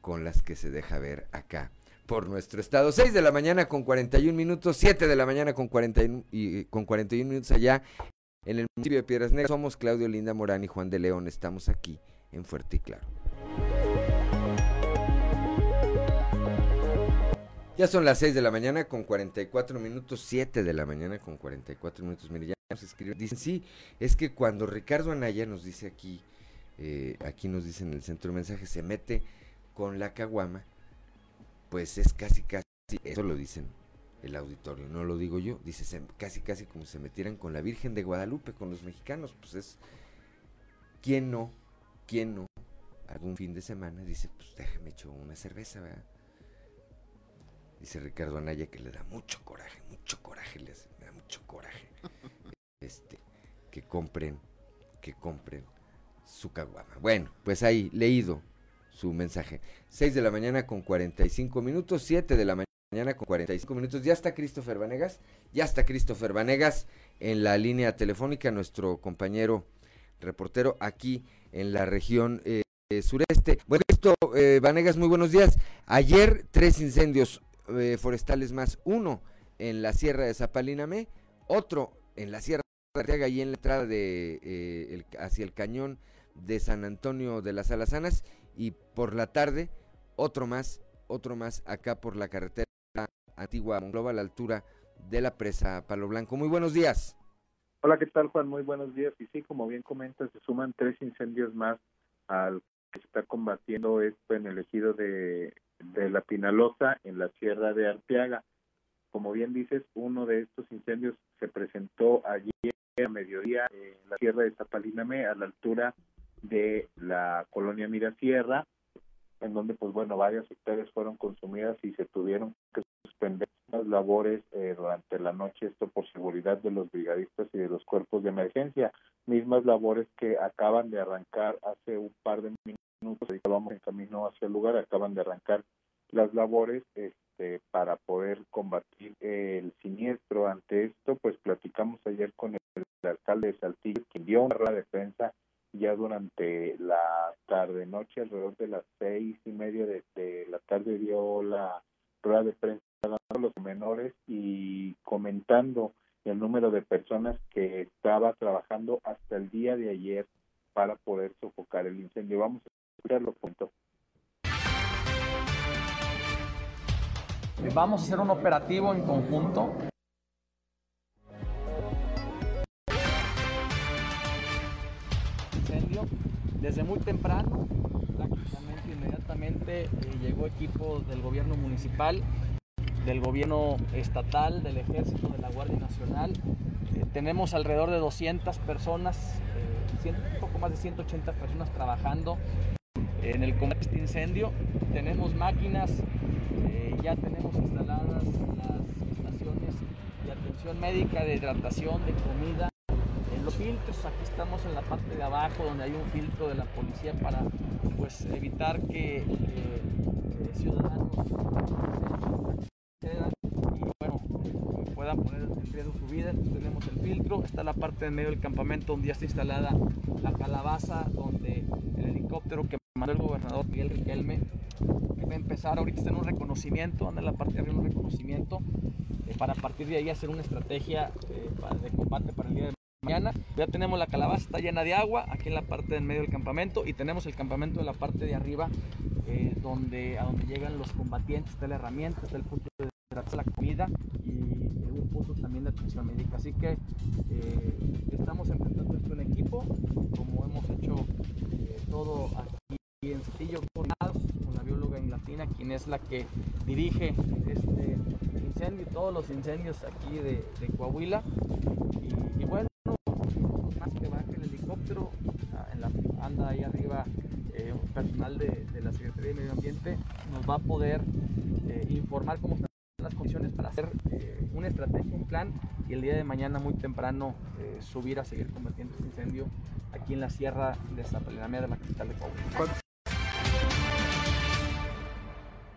Speaker 1: con las que se deja ver acá por nuestro estado. 6 de la mañana con 41 minutos, 7 de la mañana con 41, y, con 41 minutos allá en el municipio de Piedras Negras. Somos Claudio Linda Morán y Juan de León. Estamos aquí en Fuerte y Claro. Ya son las 6 de la mañana con 44 minutos, 7 de la mañana con 44 minutos. Mire, ya nos escriben. Dicen, sí, es que cuando Ricardo Anaya nos dice aquí, eh, aquí nos dice en el centro de mensaje, se mete con la caguama, pues es casi, casi, eso lo dicen el auditorio, no lo digo yo, dice casi, casi como si se metieran con la Virgen de Guadalupe, con los mexicanos, pues es, ¿quién no? ¿Quién no? Algún fin de semana dice, pues déjame echar una cerveza, ¿verdad? Dice Ricardo Anaya que le da mucho coraje, mucho coraje, le da mucho coraje. *laughs* Este, que compren, que compren su caguama. Bueno, pues ahí, leído su mensaje. 6 de la mañana con 45 minutos, 7 de la mañana con 45 minutos. Ya está Christopher Vanegas, ya está Christopher Vanegas en la línea telefónica, nuestro compañero reportero aquí en la región eh, sureste. Bueno, esto, eh, Vanegas, muy buenos días. Ayer tres incendios eh, forestales más, uno en la sierra de Zapalinamé, otro en la sierra de Arteaga y en la entrada de, hacia el cañón de San Antonio de las Alazanas y por la tarde otro más, otro más acá por la carretera antigua Monclova a la altura de la presa Palo Blanco. Muy buenos días.
Speaker 19: Hola, ¿qué tal Juan? Muy buenos días. Y sí, como bien comentas, se suman tres incendios más al que se está combatiendo esto en el ejido de, la Pinalosa en la sierra de Arteaga. Como bien dices, uno de estos incendios se presentó ayer a mediodía en la sierra de Zapaliname a la altura de la colonia Mirasierra, en donde pues bueno, varias hectáreas fueron consumidas y se tuvieron que suspender las labores eh, durante la noche, esto por seguridad de los brigadistas y de los cuerpos de emergencia, mismas labores que acaban de arrancar hace un par de minutos, vamos en camino hacia el lugar, acaban de arrancar las labores este, para poder combatir el siniestro. Ante esto, pues platicamos ayer con el, alcalde de Saltillo, quien dio una rueda de prensa ya durante la tarde noche alrededor de las seis y media de, la tarde dio la rueda de prensa a los menores y comentando el número de personas que estaba trabajando hasta el día de ayer para poder sofocar el incendio. Vamos a escucharlo punto.
Speaker 20: Vamos a hacer un operativo en conjunto desde muy temprano, prácticamente inmediatamente eh, llegó equipo del gobierno municipal, del gobierno estatal, del ejército, de la Guardia Nacional. Eh, tenemos alrededor de 200 personas, eh, un poco más de 180 personas trabajando en el combate este incendio. Tenemos máquinas, ya tenemos instaladas las estaciones de atención médica, de hidratación, de comida los filtros, aquí estamos en la parte de abajo donde hay un filtro de la policía para pues evitar que eh, ciudadanos poner en riesgo su vida. Tenemos el filtro, está la parte en medio del campamento donde ya está instalada la calabaza, donde el helicóptero que mandó el gobernador Miguel Riquelme va a empezar, ahorita está en un reconocimiento, anda en la parte de arriba un reconocimiento, eh, para partir de ahí hacer una estrategia eh, de combate para el día de mañana. Ya tenemos la calabaza, está llena de agua aquí en la parte del medio del campamento y tenemos el campamento en la parte de arriba eh, donde, a donde llegan los combatientes, está la herramienta, está el punto de la comida y también de atención médica. Así que eh, estamos enfrentando esto en equipo, como hemos hecho eh, todo aquí en Setillo con la bióloga Inglatina, quien es la que dirige este incendio y todos los incendios aquí de, Coahuila. y bueno, anda ahí arriba eh, personal de, la Secretaría de Medio Ambiente, nos va a poder eh, informar cómo están las condiciones para hacer eh, una estrategia, un plan y el día de mañana muy temprano eh, subir a seguir combatiendo este incendio aquí en la sierra de Zapalinamea de la capital de Coahuila.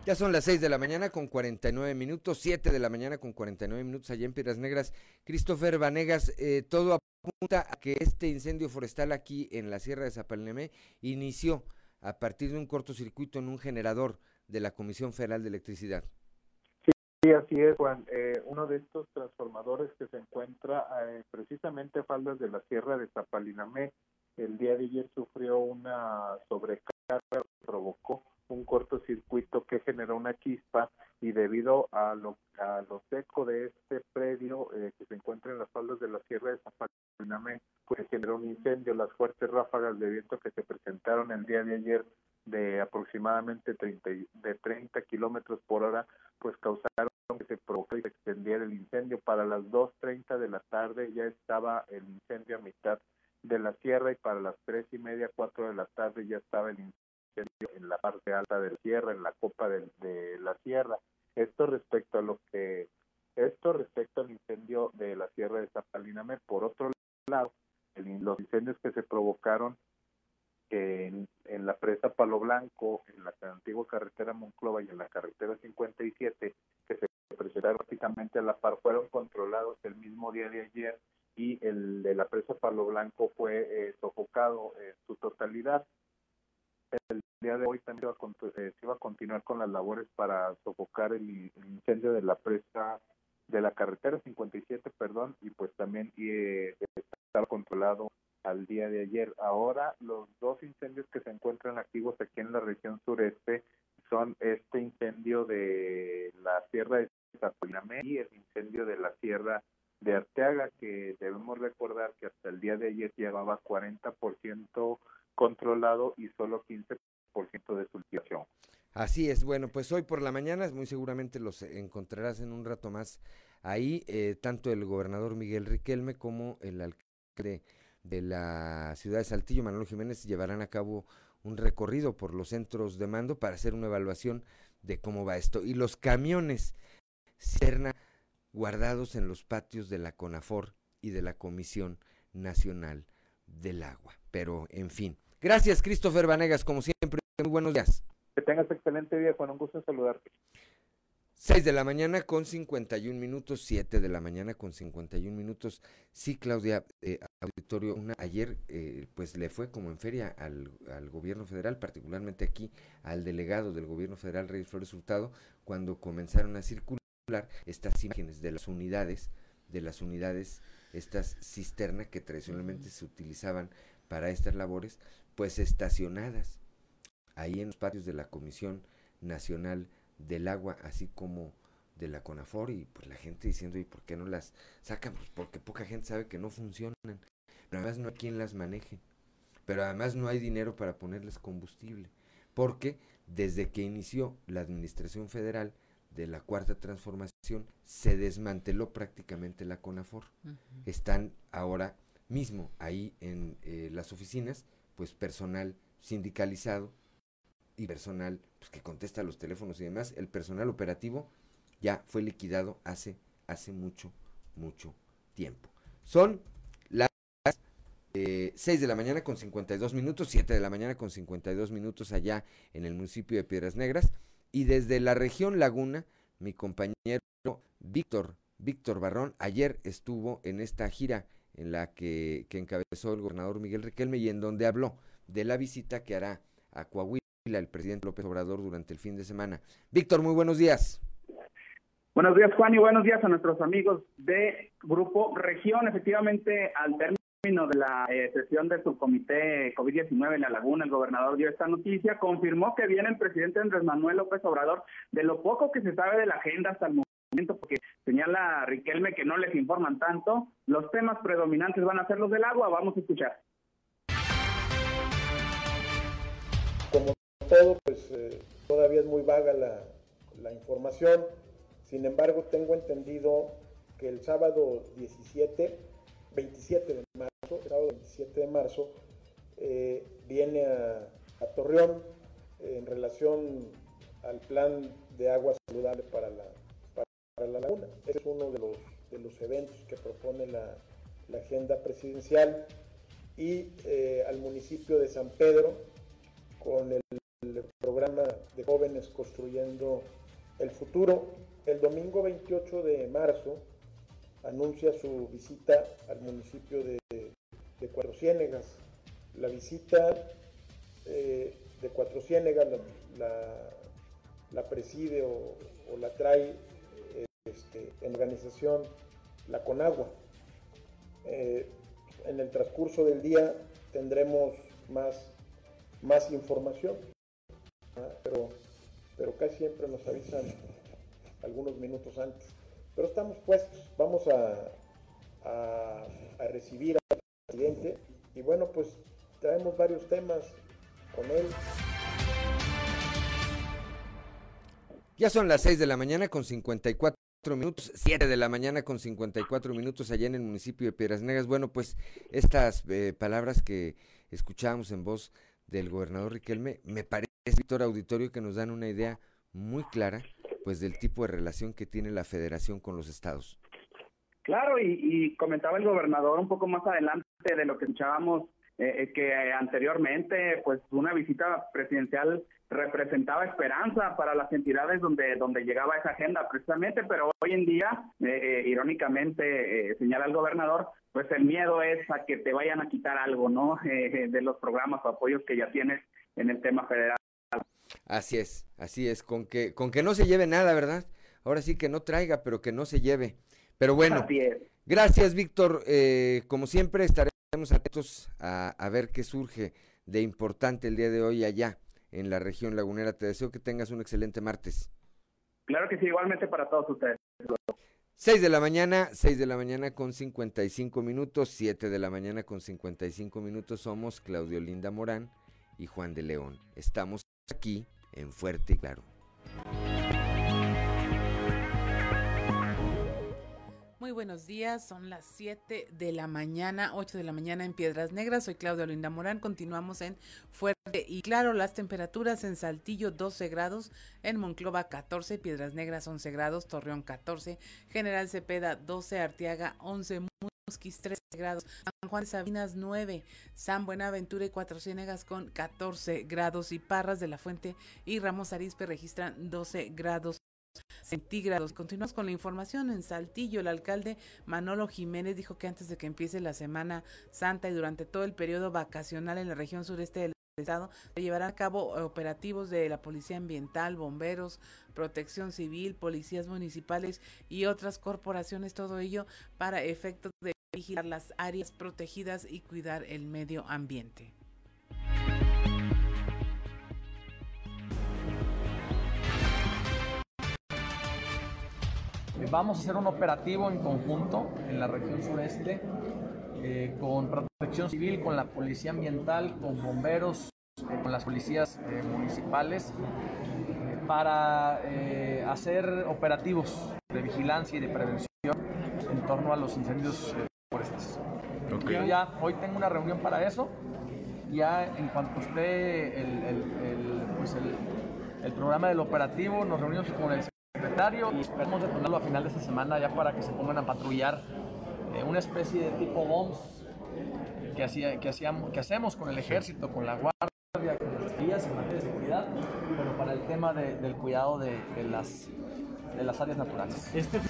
Speaker 1: Ya son las 6 de la mañana con 49 minutos, 7 de la mañana con 49 minutos allá en Piedras Negras. Christopher Vanegas, eh, todo apunta a que este incendio forestal aquí en la Sierra de Zapalinamé inició a partir de un cortocircuito en un generador de la Comisión Federal de Electricidad.
Speaker 19: Sí, así es, Juan. Eh, uno de estos transformadores que se encuentra eh, precisamente a faldas de la Sierra de Zapalinamé, el día de ayer sufrió una sobrecarga provocó un cortocircuito que generó una chispa y debido a lo, a lo seco de este predio eh, que se encuentra en las faldas de la Sierra de Zapalinamé, pues generó un incendio. Las fuertes ráfagas de viento que se presentaron el día de ayer de aproximadamente 30, de 30 kilómetros por hora, pues causaron que se provocara y se extendiera el incendio. Para las 2.30 de la tarde ya estaba el incendio a mitad de la sierra y para las tres y media, cuatro de la tarde ya estaba el incendio en la parte alta de la sierra, en la copa de la sierra. Esto respecto a lo que, esto respecto al incendio de la sierra de Zapaliname. Por otro lado, el, los incendios que se provocaron en, en, la presa Palo Blanco, en la antigua carretera Monclova y en la carretera 57, que se presentaron prácticamente a la par, fueron controlados el mismo día de ayer y el de la presa Palo Blanco fue eh, sofocado en su totalidad. El día de hoy también se iba, a, eh, se iba a continuar con las labores para sofocar el, el, incendio de la presa de la carretera 57, perdón, y pues también eh, estaba controlado al día de ayer. Ahora los dos incendios que se encuentran activos aquí en la región sureste son este incendio de la sierra de Zapolinamé y el incendio de la sierra de Arteaga, que debemos recordar que hasta el día de ayer llevaba 40% controlado y solo 15% de su liquidación.
Speaker 1: Es, bueno, pues hoy por la mañana muy seguramente los encontrarás en un rato más ahí, eh, tanto el gobernador Miguel Riquelme como el alcalde de la ciudad de Saltillo, Manuel Jiménez, llevarán a cabo un recorrido por los centros de mando para hacer una evaluación de cómo va esto. Y los camiones Cerna guardados en los patios de la CONAFOR y de la Comisión Nacional del Agua. Pero, en fin. Gracias, Christopher Vanegas, como siempre. Muy buenos días.
Speaker 19: Que tengas excelente día, Juan. Un gusto saludarte.
Speaker 1: 6 de la mañana con 51 minutos, 7 de la mañana con 51 minutos. Sí, Claudia, eh, auditorio, una, ayer eh, pues le fue como en feria al, al, gobierno federal, particularmente aquí al delegado del gobierno federal, Reyes Flores Hurtado, cuando comenzaron a circular estas imágenes de las unidades, de las unidades, estas cisternas que tradicionalmente se utilizaban para estas labores, pues estacionadas ahí en los patios de la Comisión Nacional del Agua, así como de la CONAFOR, y pues la gente diciendo, ¿y por qué no las sacan? Pues porque poca gente sabe que no funcionan, pero además no hay quien las maneje, pero además no hay dinero para ponerles combustible, porque desde que inició la Administración Federal, de la cuarta transformación se desmanteló prácticamente la CONAFOR. Uh -huh. Están ahora mismo ahí en eh, las oficinas, pues personal sindicalizado y personal pues, que contesta los teléfonos y demás. El personal operativo ya fue liquidado hace, hace mucho, mucho tiempo. Son las eh, 6 de la mañana con 52 minutos, 7 de la mañana con 52 minutos allá en el municipio de Piedras Negras. Y desde la región Laguna, mi compañero Víctor, Víctor Barrón, ayer estuvo en esta gira en la que, encabezó el gobernador Miguel Riquelme y en donde habló de la visita que hará a Coahuila el presidente López Obrador durante el fin de semana. Víctor, muy buenos días.
Speaker 21: Buenos días, Juan, y buenos días a nuestros amigos de Grupo Región. Efectivamente, al término de la eh, sesión del subcomité COVID-19 en La Laguna, el gobernador dio esta noticia, confirmó que viene el presidente Andrés Manuel López Obrador de lo poco que se sabe de la agenda hasta el momento, porque señala Riquelme que no les informan tanto, los temas predominantes van a ser los del agua, vamos a escuchar.
Speaker 22: Todo, pues eh, todavía es muy vaga la, la información, sin embargo tengo entendido que el sábado 17, 27 de marzo, el sábado 27 de marzo, eh, viene a, Torreón eh, en relación al plan de agua saludable para la la laguna. Ese es uno de los, de los eventos que propone la, la agenda presidencial y al municipio de San Pedro con el, el, programa de jóvenes construyendo el futuro. El domingo 28 de marzo anuncia su visita al municipio de, de Cuatro Ciénegas. La visita eh, de Cuatro Ciénegas la, preside o, la trae este, en organización la Conagua. Eh, en el transcurso del día tendremos más, más información. Pero, pero casi siempre nos avisan algunos minutos antes. Pero estamos puestos, vamos a, a, recibir al presidente y bueno, pues traemos varios temas con él.
Speaker 1: Ya son las 6 de la mañana con 54 minutos, 7 de la mañana con 54 minutos allá en el municipio de Piedras Negras. Bueno, pues estas eh, palabras que escuchábamos en voz del gobernador Riquelme, me Víctor Auditorio, que nos dan una idea muy clara pues del tipo de relación que tiene la federación con los estados.
Speaker 21: Claro, y, comentaba el gobernador un poco más adelante de lo que escuchábamos eh, que anteriormente pues una visita presidencial representaba esperanza para las entidades donde donde llegaba esa agenda precisamente, pero hoy en día, eh, irónicamente, eh, señala el gobernador, pues el miedo es a que te vayan a quitar algo, ¿no? *laughs* de los programas o apoyos que ya tienes en el tema federal.
Speaker 1: Así es, así es, con que con que no se lleve nada, ¿verdad? Ahora sí que no traiga, pero que no se lleve. Pero bueno, gracias Víctor, como siempre estaré Estamos atentos a, a, ver qué surge de importante el día de hoy allá en la región lagunera. Te deseo que tengas un excelente martes.
Speaker 21: Claro que sí, igualmente para todos ustedes.
Speaker 1: 6 de la mañana, 6 de la mañana con 55 minutos, 7 de la mañana con 55 minutos. Somos Claudio Linda Morán y Juan de León. Estamos aquí en Fuerte y Claro.
Speaker 3: Muy buenos días, son las 7 de la mañana, 8 de la mañana en Piedras Negras. Soy Claudia Olinda Morán. Continuamos en Fuerte y Claro. Las temperaturas en Saltillo 12 grados, en Monclova 14, Piedras Negras 11 grados, Torreón 14, General Cepeda 12, Arteaga 11, Musquis 13 grados, San Juan de Sabinas 9, San Buenaventura y Cuatro Ciénegas con 14 grados y Parras de la Fuente y Ramos Arizpe registran 12 grados centígrados. Continuamos con la información en Saltillo. El alcalde Manolo Jiménez dijo que antes de que empiece la Semana Santa y durante todo el periodo vacacional en la región sureste del estado se llevarán a cabo operativos de la Policía Ambiental, bomberos, protección civil, policías municipales y otras corporaciones, todo ello para efectos de vigilar las áreas protegidas y cuidar el medio ambiente.
Speaker 20: Vamos a hacer un operativo en conjunto en la región sureste eh, con protección civil, con la policía ambiental, con bomberos, eh, con las policías eh, municipales para hacer operativos de vigilancia y de prevención en torno a los incendios forestales. Okay. Yo ya hoy tengo una reunión para eso. Ya en cuanto esté el, el, el, pues el programa del operativo, nos reunimos con el secretario y esperamos detonarlo a final de esta semana ya para que se pongan a patrullar eh, una especie de tipo bombs que, hacía, que, hacíamos, que hacemos con el ejército, con la guardia, con las vías en materia de seguridad, pero para el tema de, del cuidado de, de, las, de las áreas naturales. Este...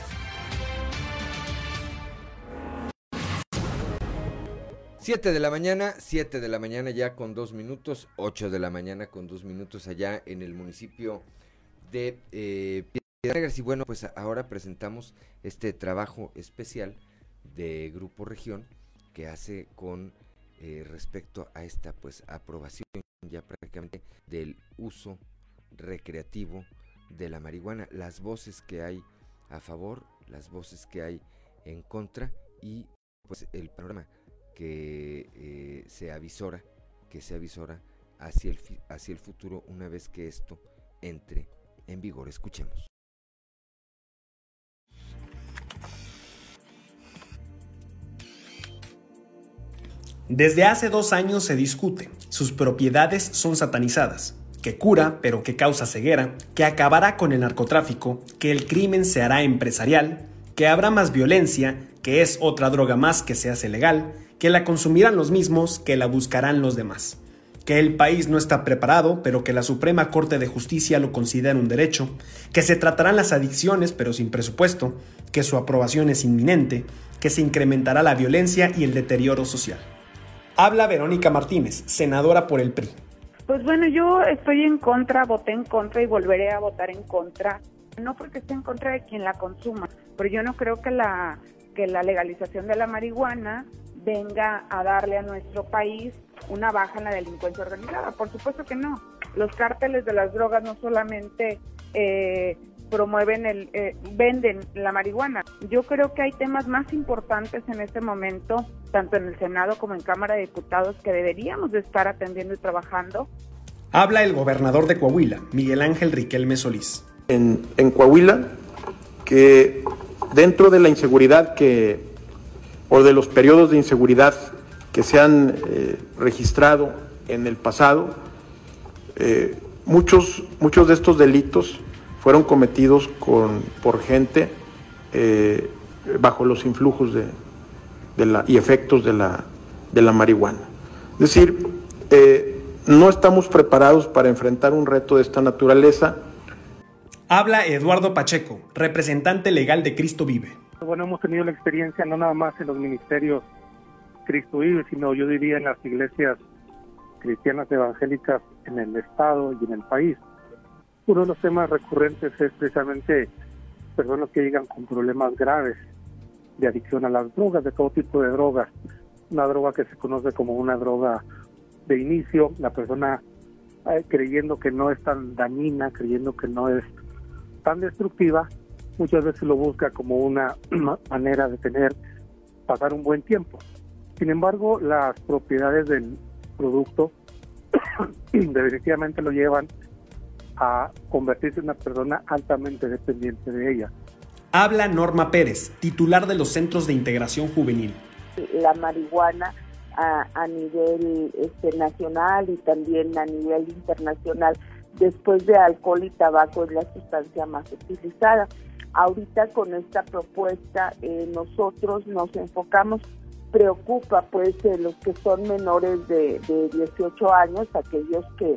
Speaker 1: Siete de la mañana, 7 de la mañana ya con dos minutos, 8 de la mañana con dos minutos allá en el municipio de eh, Piedras y bueno, pues ahora presentamos este trabajo especial de Grupo Región que hace con eh, respecto a esta pues aprobación ya prácticamente del uso recreativo de la marihuana, las voces que hay a favor, las voces que hay en contra y pues el panorama que eh, se avisora, que se avisora hacia el, hacia el futuro una vez que esto entre en vigor. Escuchemos.
Speaker 23: Desde hace dos años se discute, sus propiedades son satanizadas. que cura pero que causa ceguera, que acabará con el narcotráfico, que el crimen se hará empresarial, que habrá más violencia, que es otra droga más que se hace legal, que la consumirán los mismos, que la buscarán los demás, que el país no está preparado, pero que la Suprema Corte de Justicia lo considera un derecho, que se tratarán las adicciones, pero sin presupuesto, que su aprobación es inminente, que se incrementará la violencia y el deterioro social. Habla Verónica Martínez, senadora por el PRI.
Speaker 24: Pues bueno, yo estoy en contra, voté en contra y volveré a votar en contra. No porque esté en contra de quien la consuma, pero yo no creo que la que la legalización de la marihuana venga a darle a nuestro país una baja en la delincuencia organizada. Por supuesto que no. Los cárteles de las drogas no solamente eh, promueven el, eh, venden la marihuana. Yo creo que hay temas más importantes en este momento, tanto en el Senado como en Cámara de Diputados, que deberíamos de estar atendiendo y trabajando.
Speaker 23: Habla el gobernador de Coahuila, Miguel Ángel Riquelme Solís.
Speaker 22: En, en Coahuila, que dentro de la inseguridad que, o de los periodos de inseguridad que se han eh, registrado en el pasado, eh, muchos, muchos de estos delitos fueron cometidos con, por gente eh, bajo los influjos de, de, la, y efectos de la, de la marihuana. Es decir, eh, no estamos preparados para enfrentar un reto de esta naturaleza.
Speaker 23: Habla Eduardo Pacheco, representante legal de Cristo Vive.
Speaker 25: Bueno, hemos tenido la experiencia no nada más en los ministerios Cristo Vive, sino yo diría en las iglesias cristianas evangélicas en el Estado y en el país. Uno de los temas recurrentes es precisamente personas que llegan con problemas graves de adicción a las drogas, de todo tipo de drogas. Una droga que se conoce como una droga de inicio, la persona eh, creyendo que no es tan dañina, creyendo que no es tan destructiva, muchas veces lo busca como una *clears throat* manera de tener, pasar un buen tiempo. Sin embargo, las propiedades del producto *clears throat* definitivamente lo llevan a convertirse en una persona altamente dependiente de ella.
Speaker 23: Habla Norma Pérez, titular de los Centros de Integración Juvenil.
Speaker 26: La marihuana a, a nivel este, nacional y también a nivel internacional, después de alcohol y tabaco, es la sustancia más utilizada. Ahorita con esta propuesta eh, nosotros nos enfocamos, preocupa pues eh, los que son menores de, de 18 años, aquellos que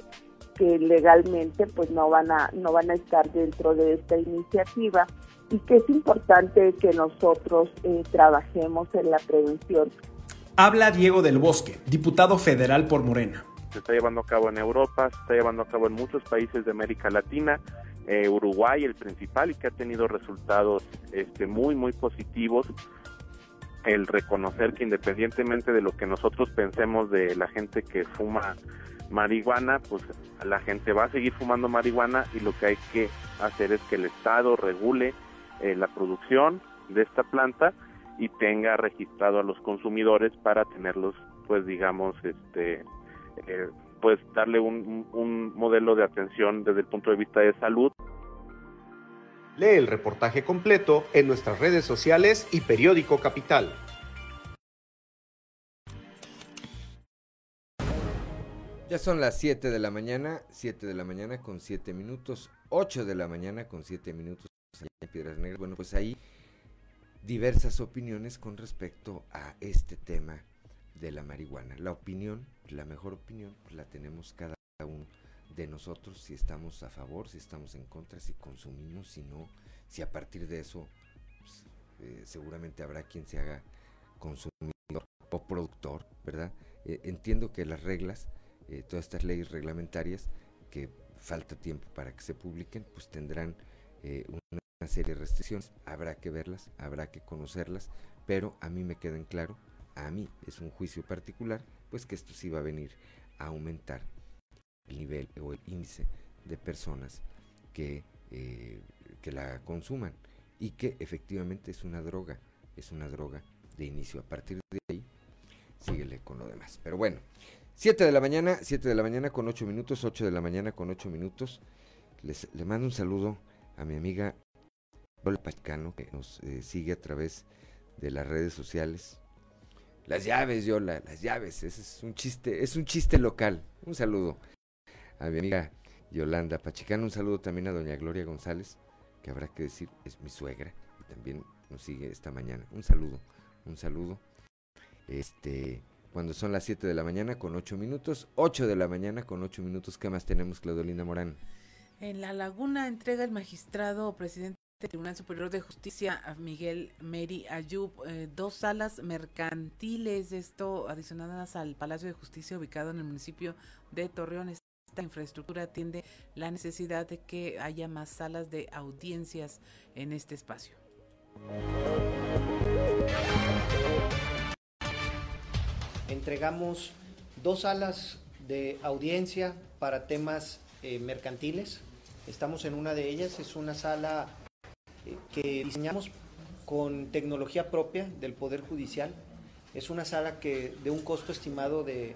Speaker 26: que legalmente pues no van a no van a estar dentro de esta iniciativa y que es importante que nosotros eh, trabajemos en la prevención.
Speaker 23: Habla Diego del Bosque, diputado federal por Morena.
Speaker 27: Se está llevando a cabo en Europa, se está llevando a cabo en muchos países de América Latina, eh, Uruguay el principal y que ha tenido resultados este, muy muy positivos el reconocer que independientemente de lo que nosotros pensemos de la gente que fuma marihuana, pues la gente va a seguir fumando marihuana y lo que hay que hacer es que el Estado regule eh, la producción de esta planta y tenga registrado a los consumidores para tenerlos, pues digamos, este, eh, pues darle un, un modelo de atención desde el punto de vista de salud.
Speaker 18: Lee el reportaje completo en nuestras redes sociales y periódico Capital.
Speaker 1: Ya son las 7 de la mañana, 7 de la mañana con 7 minutos, 8 de la mañana con 7 minutos en Piedras Negras. Bueno, pues hay diversas opiniones con respecto a este tema de la marihuana. La opinión, la mejor opinión, pues la tenemos cada uno de nosotros, si estamos a favor, si estamos en contra, si consumimos, si no, si a partir de eso pues, eh, seguramente habrá quien se haga consumidor o productor, ¿verdad? Eh, entiendo que las reglas eh, todas estas leyes reglamentarias que falta tiempo para que se publiquen, pues tendrán eh, una serie de restricciones. Habrá que verlas, habrá que conocerlas, pero a mí me queda en claro, a mí es un juicio particular, pues que esto sí va a venir a aumentar el nivel o el índice de personas que, eh, que la consuman y que efectivamente es una droga, es una droga de inicio. A partir de ahí, síguele con lo demás. Pero bueno, 7 de la mañana, 7 de la mañana con 8 minutos, 8 de la mañana con 8 minutos. Les, le mando un saludo a mi amiga Paula Pachcano, que nos eh, sigue a través de las redes sociales. Las llaves, Yola, las llaves, ese es un chiste, es un chiste local. Un saludo a mi amiga Yolanda Pachicano. Un saludo también a doña Gloria González, que habrá que decir es mi suegra y también nos sigue esta mañana. Un saludo, un saludo. Este, cuando son las 7 de la mañana con 8 minutos, 8 de la mañana con 8 minutos, ¿qué más tenemos, Claudelina Morán?
Speaker 3: En La Laguna entrega el magistrado presidente del Tribunal Superior de Justicia, Miguel Meri Ayub, eh, dos salas mercantiles, esto adicionadas al Palacio de Justicia ubicado en el municipio de Torreón. Esta infraestructura atiende la necesidad de que haya más salas de audiencias en este espacio.
Speaker 28: Entregamos dos salas de audiencia para temas eh, mercantiles. Estamos en una de ellas, es una sala eh, que diseñamos con tecnología propia del Poder Judicial. Es una sala que de un costo estimado de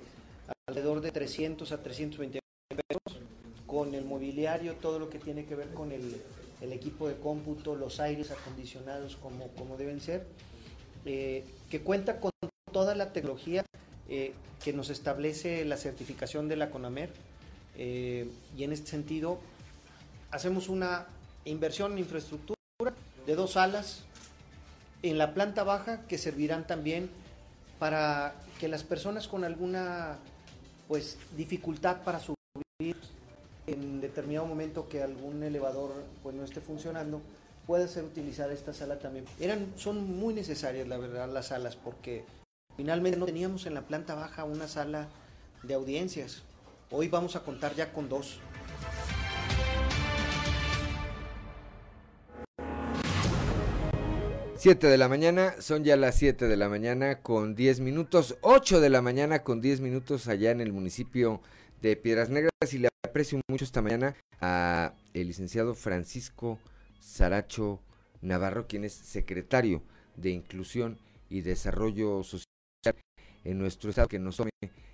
Speaker 28: alrededor de 300 a 320 pesos, con el mobiliario, todo lo que tiene que ver con el, el equipo de cómputo, los aires acondicionados como, como deben ser, eh, que cuenta con toda la tecnología eh, que nos establece la certificación de la CONAMER eh, y en este sentido hacemos una inversión en infraestructura de dos salas en la planta baja que servirán también para que las personas con alguna pues dificultad para subir en determinado momento que algún elevador pues no esté funcionando puede ser utilizar esta sala también. Eran son muy necesarias la verdad las salas porque finalmente no teníamos en la planta baja una sala de audiencias. Hoy vamos a contar ya con dos.
Speaker 1: Siete de la mañana, son ya las 7 de la mañana con 10 minutos, 8 de la mañana con 10 minutos allá en el municipio de Piedras Negras y le aprecio mucho esta mañana a el licenciado Francisco Saracho Navarro, quien es secretario de Inclusión y Desarrollo Social en nuestro estado, que nos tome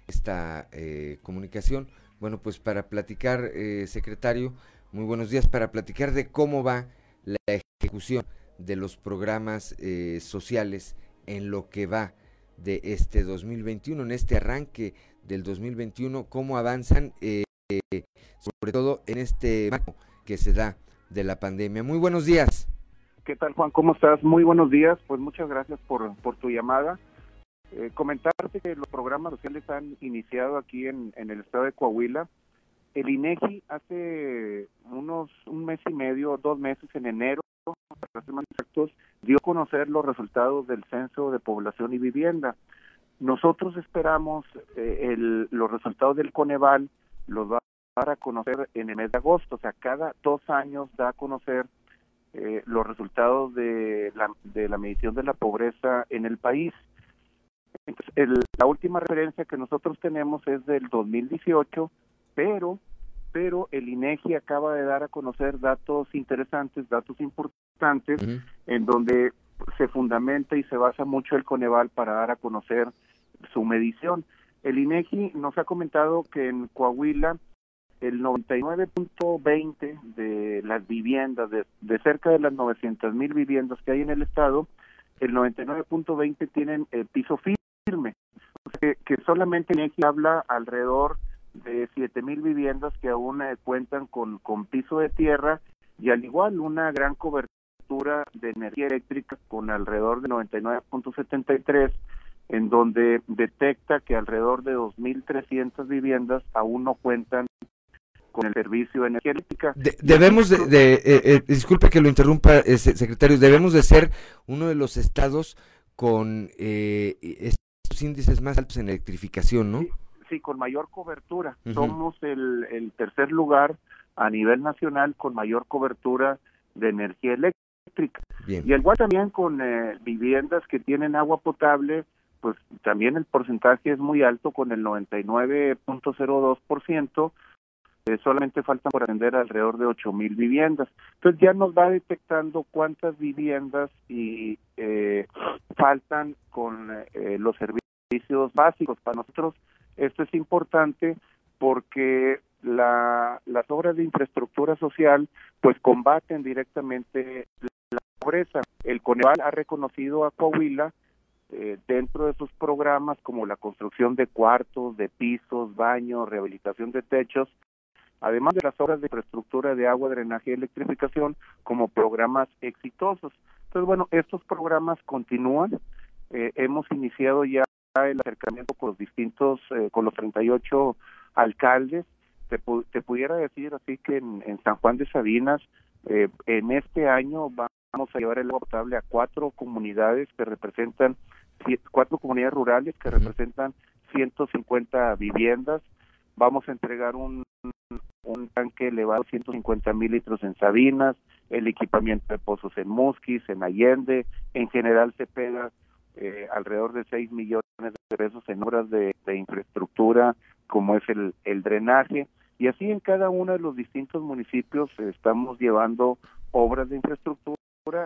Speaker 1: esta eh, comunicación. Bueno, pues para platicar, eh, secretario, muy buenos días, para platicar de cómo va la ejecución de los programas eh, sociales en lo que va de este 2021, en este arranque del 2021, cómo avanzan, eh, sobre todo en este marco que se da de la pandemia. Muy buenos días.
Speaker 27: ¿Qué tal, Juan? ¿Cómo estás? Muy buenos días. Pues muchas gracias por, por tu llamada. Eh, comentarte que los programas sociales han iniciado aquí en, el estado de Coahuila. El INEGI hace unos un mes y medio, dos meses en enero, para ser más exactos, dio a conocer los resultados del censo de población y vivienda. Nosotros esperamos eh, el, los resultados del Coneval, los va a dar a conocer en el mes de agosto, o sea, cada dos años da a conocer eh, los resultados de la, de la medición de la pobreza en el país. Entonces, el, la última referencia que nosotros tenemos es del 2018, pero pero el INEGI acaba de dar a conocer datos interesantes, datos importantes, en donde se fundamenta y se basa mucho el Coneval para dar a conocer su medición. El INEGI nos ha comentado que en Coahuila el 99.20 de las viviendas, de, de, cerca de las 900 mil viviendas que hay en el estado, el 99.20 tienen el piso firme, que, solamente INEGI habla alrededor de siete mil viviendas que aún eh, cuentan con, con piso de tierra y al igual una gran cobertura de energía eléctrica con alrededor de 99.73 en donde detecta que alrededor de 2.300 viviendas aún no cuentan con el servicio de energía eléctrica.
Speaker 1: De, debemos de, de eh, eh, disculpe que lo interrumpa, eh, secretario, debemos de ser uno de los estados con eh, índices más altos en electrificación, ¿no?
Speaker 27: Sí, sí con mayor cobertura. Uh -huh. Somos el, el tercer lugar a nivel nacional con mayor cobertura de energía eléctrica.
Speaker 1: Bien.
Speaker 27: Y al igual también con eh, viviendas que tienen agua potable, pues también el porcentaje es muy alto con el 99.02%, eh, solamente faltan por atender alrededor de 8 mil viviendas. Entonces ya nos va detectando cuántas viviendas y eh, faltan con eh, los servicios básicos. Para nosotros esto es importante porque la, las obras de infraestructura social pues combaten directamente la pobreza. El Coneval ha reconocido a Coahuila eh, dentro de sus programas como la construcción de cuartos, de pisos, baños, rehabilitación de techos, además de las obras de infraestructura de agua, drenaje y electrificación como programas exitosos. Entonces, bueno, estos programas continúan. Eh, hemos iniciado ya el acercamiento con los distintos, eh, con los 38 alcaldes. Te, te pudiera decir así que en, en San Juan de Sabinas, eh, en este año vamos a llevar el agua potable a cuatro comunidades que representan, cuatro comunidades rurales que representan 150 viviendas. Vamos a entregar un, un tanque elevado, 150 mil litros en Sabinas, el equipamiento de pozos en Musquis, en Allende, en general se pega eh, alrededor de 6 millones de pesos en obras de, infraestructura, como es el, el drenaje, y así en cada uno de los distintos municipios estamos llevando obras de infraestructura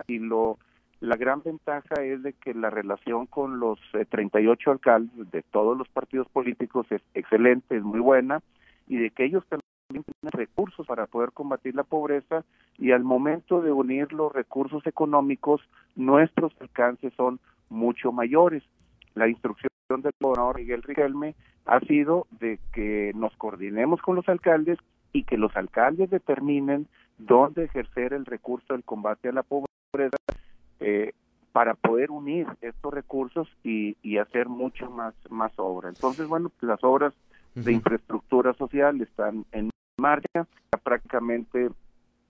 Speaker 27: y lo la gran ventaja es de que la relación con los 38 eh, alcaldes de todos los partidos políticos es excelente, es muy buena y de que ellos también tienen recursos para poder combatir la pobreza y al momento de unir los recursos económicos nuestros alcances son mucho mayores. La instrucción del gobernador Miguel Riquelme ha sido de que nos coordinemos con los alcaldes y que los alcaldes determinen dónde ejercer el recurso del combate a la pobreza eh, para poder unir estos recursos y, hacer mucho más, más obra. Entonces, bueno, las obras de infraestructura social están en marcha, prácticamente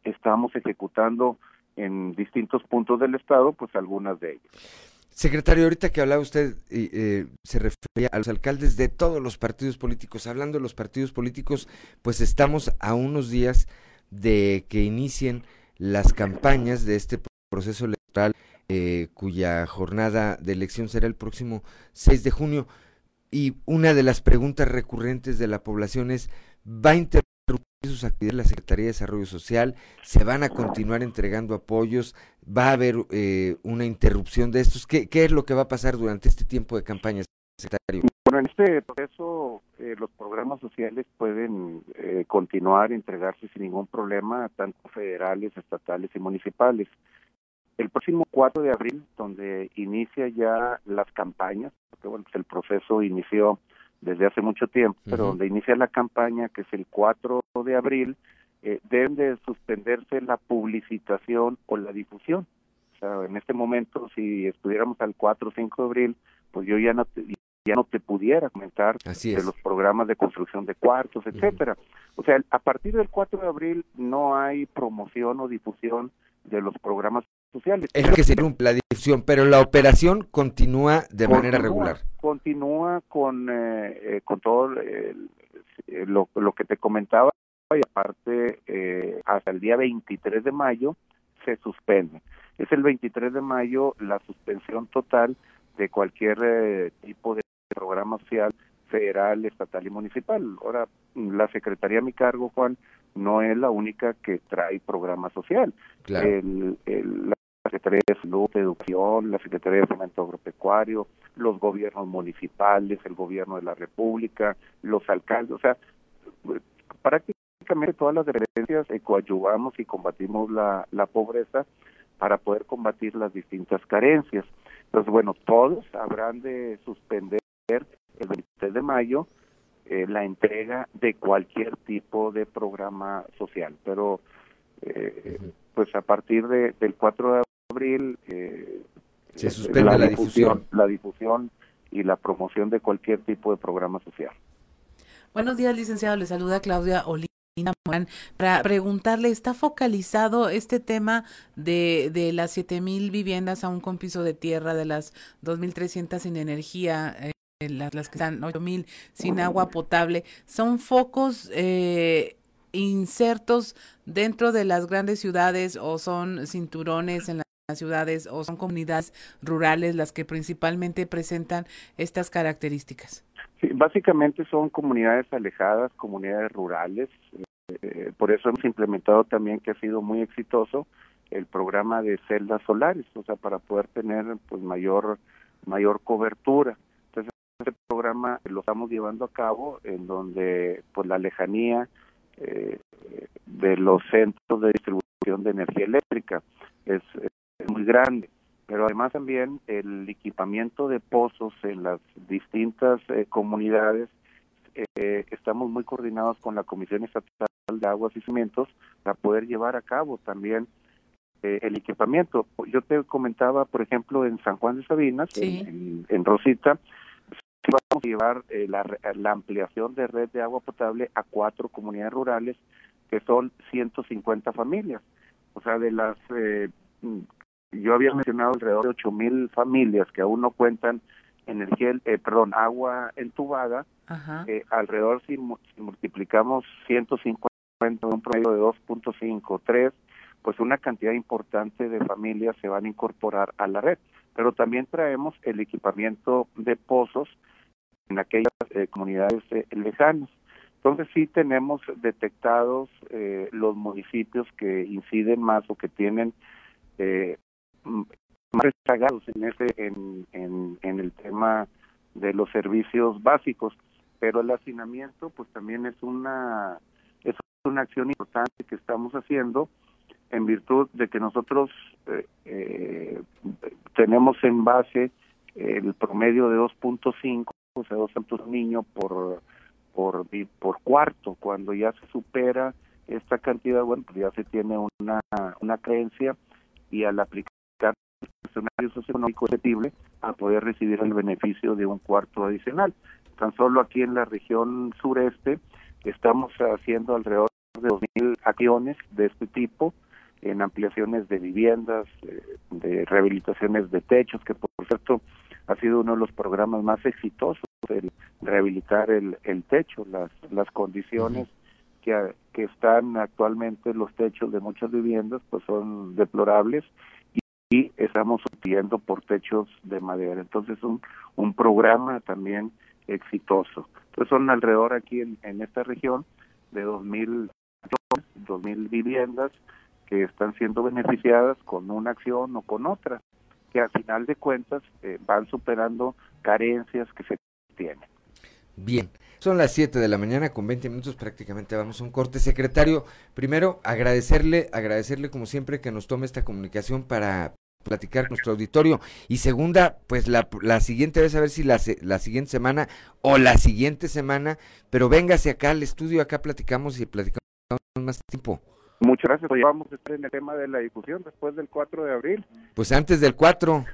Speaker 27: estamos ejecutando en distintos puntos del estado, pues algunas de ellas.
Speaker 1: Secretario, ahorita que hablaba usted, eh, se refería a los alcaldes de todos los partidos políticos. Hablando de los partidos políticos, pues estamos a unos días de que inicien las campañas de este proceso electoral eh, cuya jornada de elección será el próximo 6 de junio. Y una de las preguntas recurrentes de la población es, ¿va a interrumpir sus actividades la Secretaría de Desarrollo Social? ¿Se van a continuar entregando apoyos? ¿Va a haber eh, una interrupción de estos? ¿Qué, ¿Qué es lo que va a pasar durante este tiempo de campaña, secretario?
Speaker 27: Bueno, en este proceso eh, los programas sociales pueden eh, continuar, entregarse sin ningún problema, tanto federales, estatales y municipales. El próximo 4 de abril, donde inicia ya las campañas, porque bueno, pues el proceso inició desde hace mucho tiempo, pero donde inicia la campaña, que es el 4 de abril, eh, deben de suspenderse la publicitación o la difusión. O sea, en este momento, si estuviéramos al 4 o 5 de abril, pues yo ya no, ya no te pudiera comentar de los programas de construcción de cuartos, etcétera. O sea, a partir del 4 de abril no hay promoción o difusión de los programas sociales.
Speaker 1: Es que se la difusión, pero la operación continúa de manera regular.
Speaker 27: Continúa con, eh, eh, con todo lo, lo que te comentaba y aparte eh, hasta el día 23 de mayo se suspende. Es el 23 de mayo la suspensión total de cualquier eh, tipo de programa social federal, estatal y municipal. Ahora, la Secretaría a mi cargo, Juan, no es la única que trae programa social. El, la Secretaría de Salud, de Educación, la Secretaría de Fomento Agropecuario, los gobiernos municipales, el gobierno de la República, los alcaldes, o sea, prácticamente todas las dependencias coadyuvamos y combatimos la, la pobreza para poder combatir las distintas carencias. Entonces, bueno, todos habrán de suspender el 23 de mayo eh, la entrega de cualquier tipo de programa social, pero eh, pues a partir de, del 4 de abril eh,
Speaker 1: se suspende la, difusión,
Speaker 27: la difusión y la promoción de cualquier tipo de programa social.
Speaker 3: Buenos días, licenciado. Le saluda Claudia Olina para preguntarle, ¿está focalizado este tema de, de las siete mil viviendas aún con piso de tierra, de las 2.300 sin energía? Eh, las, las, que están 8.000 sin agua potable, ¿son focos eh, insertos dentro de las grandes ciudades o son cinturones en las ciudades o son comunidades rurales las que principalmente presentan estas características?
Speaker 27: Sí, básicamente son comunidades alejadas, comunidades rurales. Eh, por eso hemos implementado también que ha sido muy exitoso el programa de celdas solares, o sea, para poder tener pues mayor mayor cobertura. Entonces, este programa lo estamos llevando a cabo en donde pues la lejanía eh, de los centros de distribución de energía eléctrica es grande pero además también el equipamiento de pozos en las distintas eh, comunidades eh, estamos muy coordinados con la Comisión Estatal de Aguas y Cimientos para poder llevar a cabo también eh, el equipamiento. Yo te comentaba, por ejemplo, en San Juan de Sabinas, en, en, Rosita, vamos a llevar eh, la, la, ampliación de red de agua potable a cuatro comunidades rurales que son 150 familias. O sea, de las, eh, yo había mencionado alrededor de 8 mil familias que aún no cuentan energía, eh, perdón, agua entubada, eh, alrededor si, si, multiplicamos 150 un promedio de 2.5, 3, pues una cantidad importante de familias se van a incorporar a la red. Pero también traemos el equipamiento de pozos en aquellas eh, comunidades eh, lejanas. Entonces sí tenemos detectados eh, los municipios que inciden más o que tienen eh, más rezagados en ese en, en, el tema de los servicios básicos, pero el hacinamiento pues también es una es una acción importante que estamos haciendo en virtud de que nosotros eh, eh, tenemos en base el promedio de 2.5, o sea, 200 niños por, por, por cuarto. Cuando ya se supera esta cantidad, bueno, pues ya se tiene una, una creencia y al aplicar escenario socioeconómico susceptible a poder recibir el beneficio de un cuarto adicional. Tan solo aquí en la región sureste estamos haciendo alrededor de 2.000 acciones de este tipo, en ampliaciones de viviendas, de rehabilitaciones de techos, que por cierto ha sido uno de los programas más exitosos, el rehabilitar el, el techo, las, las condiciones que, que están actualmente los techos de muchas viviendas pues son deplorables y, estamos supliendo por techos de madera. Entonces un, un programa también exitoso. Entonces son alrededor aquí en, en esta región de 2.000 2.000 viviendas que están siendo beneficiadas con una acción o con otra, que al final de cuentas eh, van superando carencias que se tienen.
Speaker 1: Bien, son las 7 de la mañana con 20 minutos, prácticamente vamos a un corte. Secretario, primero agradecerle, agradecerle como siempre que nos tome esta comunicación para platicar con nuestro auditorio. Y segunda, pues la, la siguiente vez a ver si la, la siguiente semana o la siguiente semana, pero véngase acá al estudio, acá platicamos y platicamos más tiempo.
Speaker 27: Muchas gracias. Hoy vamos a estar en el tema de la difusión después del 4 de abril.
Speaker 1: Pues antes del 4,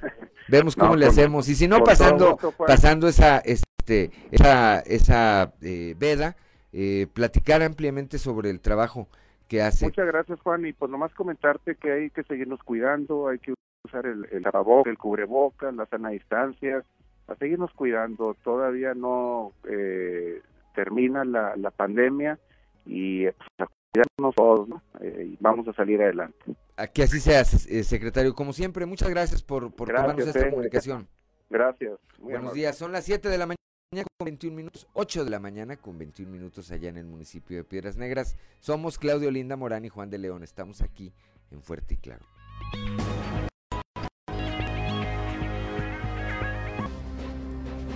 Speaker 1: vemos *laughs* cómo no, le hacemos. Y si no, pasando gusto, pasando esa este esa, esa eh, veda, eh, platicar ampliamente sobre el trabajo que hace.
Speaker 27: Muchas gracias, Juan. Y pues nomás comentarte que hay que seguirnos cuidando, hay que usar el, el el cubrebocas, la sana distancia, a seguirnos cuidando. Todavía no eh, termina la, la pandemia y pues, todos ¿no? eh, y vamos a salir adelante.
Speaker 1: Aquí así sea, eh, secretario. Como siempre, muchas gracias por, por
Speaker 27: gracias,
Speaker 1: tomarnos esta comunicación.
Speaker 27: Gracias.
Speaker 1: Muy Buenos amable. días, son las 7 de la mañana con 21 minutos, 8 de la mañana con 21 minutos allá en el municipio de Piedras Negras. Somos Claudio Linda Morán y Juan de León. Estamos aquí en Fuerte y Claro.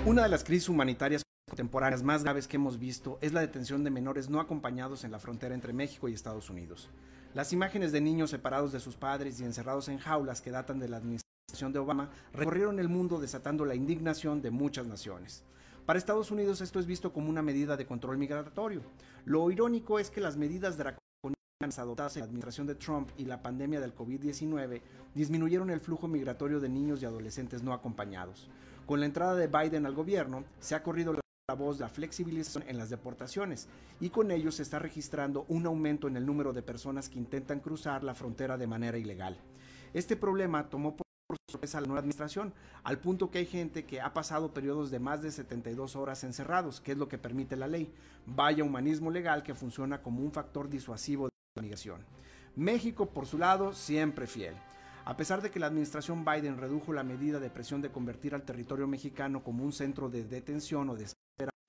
Speaker 29: Una de las crisis humanitarias contemporáneas más graves que hemos visto es la detención de menores no acompañados en la frontera entre México y Estados Unidos. Las imágenes de niños separados de sus padres y encerrados en jaulas que datan de la administración de Obama recorrieron el mundo desatando la indignación de muchas naciones. Para Estados Unidos esto es visto como una medida de control migratorio. Lo irónico es que las medidas draconianas adoptadas en la administración de Trump y la pandemia del COVID-19 disminuyeron el flujo migratorio de niños y adolescentes no acompañados. Con la entrada de Biden al gobierno, se ha corrido la la voz la flexibilización en las deportaciones y con ello se está registrando un aumento en el número de personas que intentan cruzar la frontera de manera ilegal. Este problema tomó por sorpresa la nueva administración, al punto que hay gente que ha pasado periodos de más de 72 horas encerrados, que es lo que permite la ley. Vaya humanismo legal que funciona como un factor disuasivo de la migración. México, por su lado, siempre fiel. A pesar de que la administración Biden redujo la medida de presión de convertir al territorio mexicano como un centro de detención o de